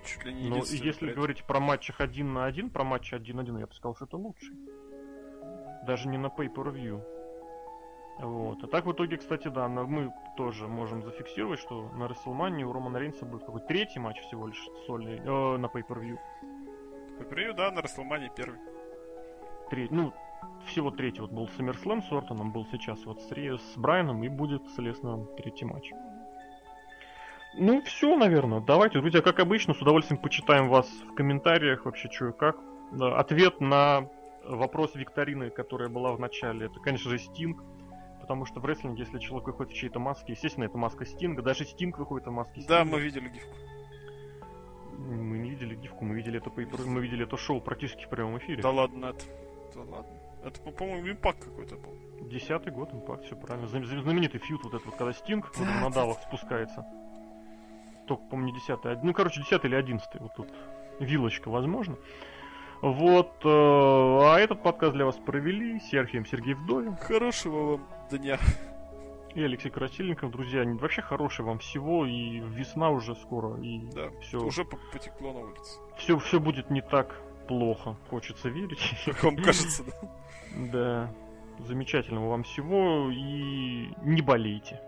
Чуть ли не единственный если проект. говорить про матчах один на один, про матчи один на один, я бы сказал, что это лучший. Даже не на pay-per-view. Вот. А так в итоге, кстати, да, мы тоже можем зафиксировать, что на WrestleMania у Романа Рейнса будет какой-то третий матч всего лишь сольный э, на pay-per-view. По да, на Расселмане первый. Третий, ну, всего третий. Вот был SummerSlam с Ортоном, был сейчас вот с, с Брайаном, и будет, соответственно, третий матч. Ну, все, наверное. Давайте, друзья, как обычно, с удовольствием почитаем вас в комментариях, вообще, что и как. Да, ответ на вопрос викторины, которая была в начале, это, конечно же, Стинг. Потому что в рестлинге, если человек выходит в чьей-то маске, естественно, это маска Стинга. Даже Стинг выходит в маске Стинга. Да, мы видели гифку. Мы не видели гифку, мы видели это, по- мы видели это шоу практически в прямом эфире. Да ладно, это... Да ладно. Это, по- по-моему, импакт какой-то был. Десятый год, импакт, все правильно. Знам- Знаменитый фьют вот этот вот, когда Стинг вот на давах спускается. Только, не десятый, а- ну, короче, десятый или одиннадцатый, вот тут вилочка, возможно. Вот, э, а этот подкаст для вас провели Сергеем Сергей Вдовин Хорошего вам дня. и Алексей Красильников. Друзья, вообще хорошего вам всего, и весна уже скоро, и Да, все, уже по- потекло на улице. все, все будет не так плохо, хочется верить. Как вам кажется, да? Да, замечательного вам всего, и не болейте.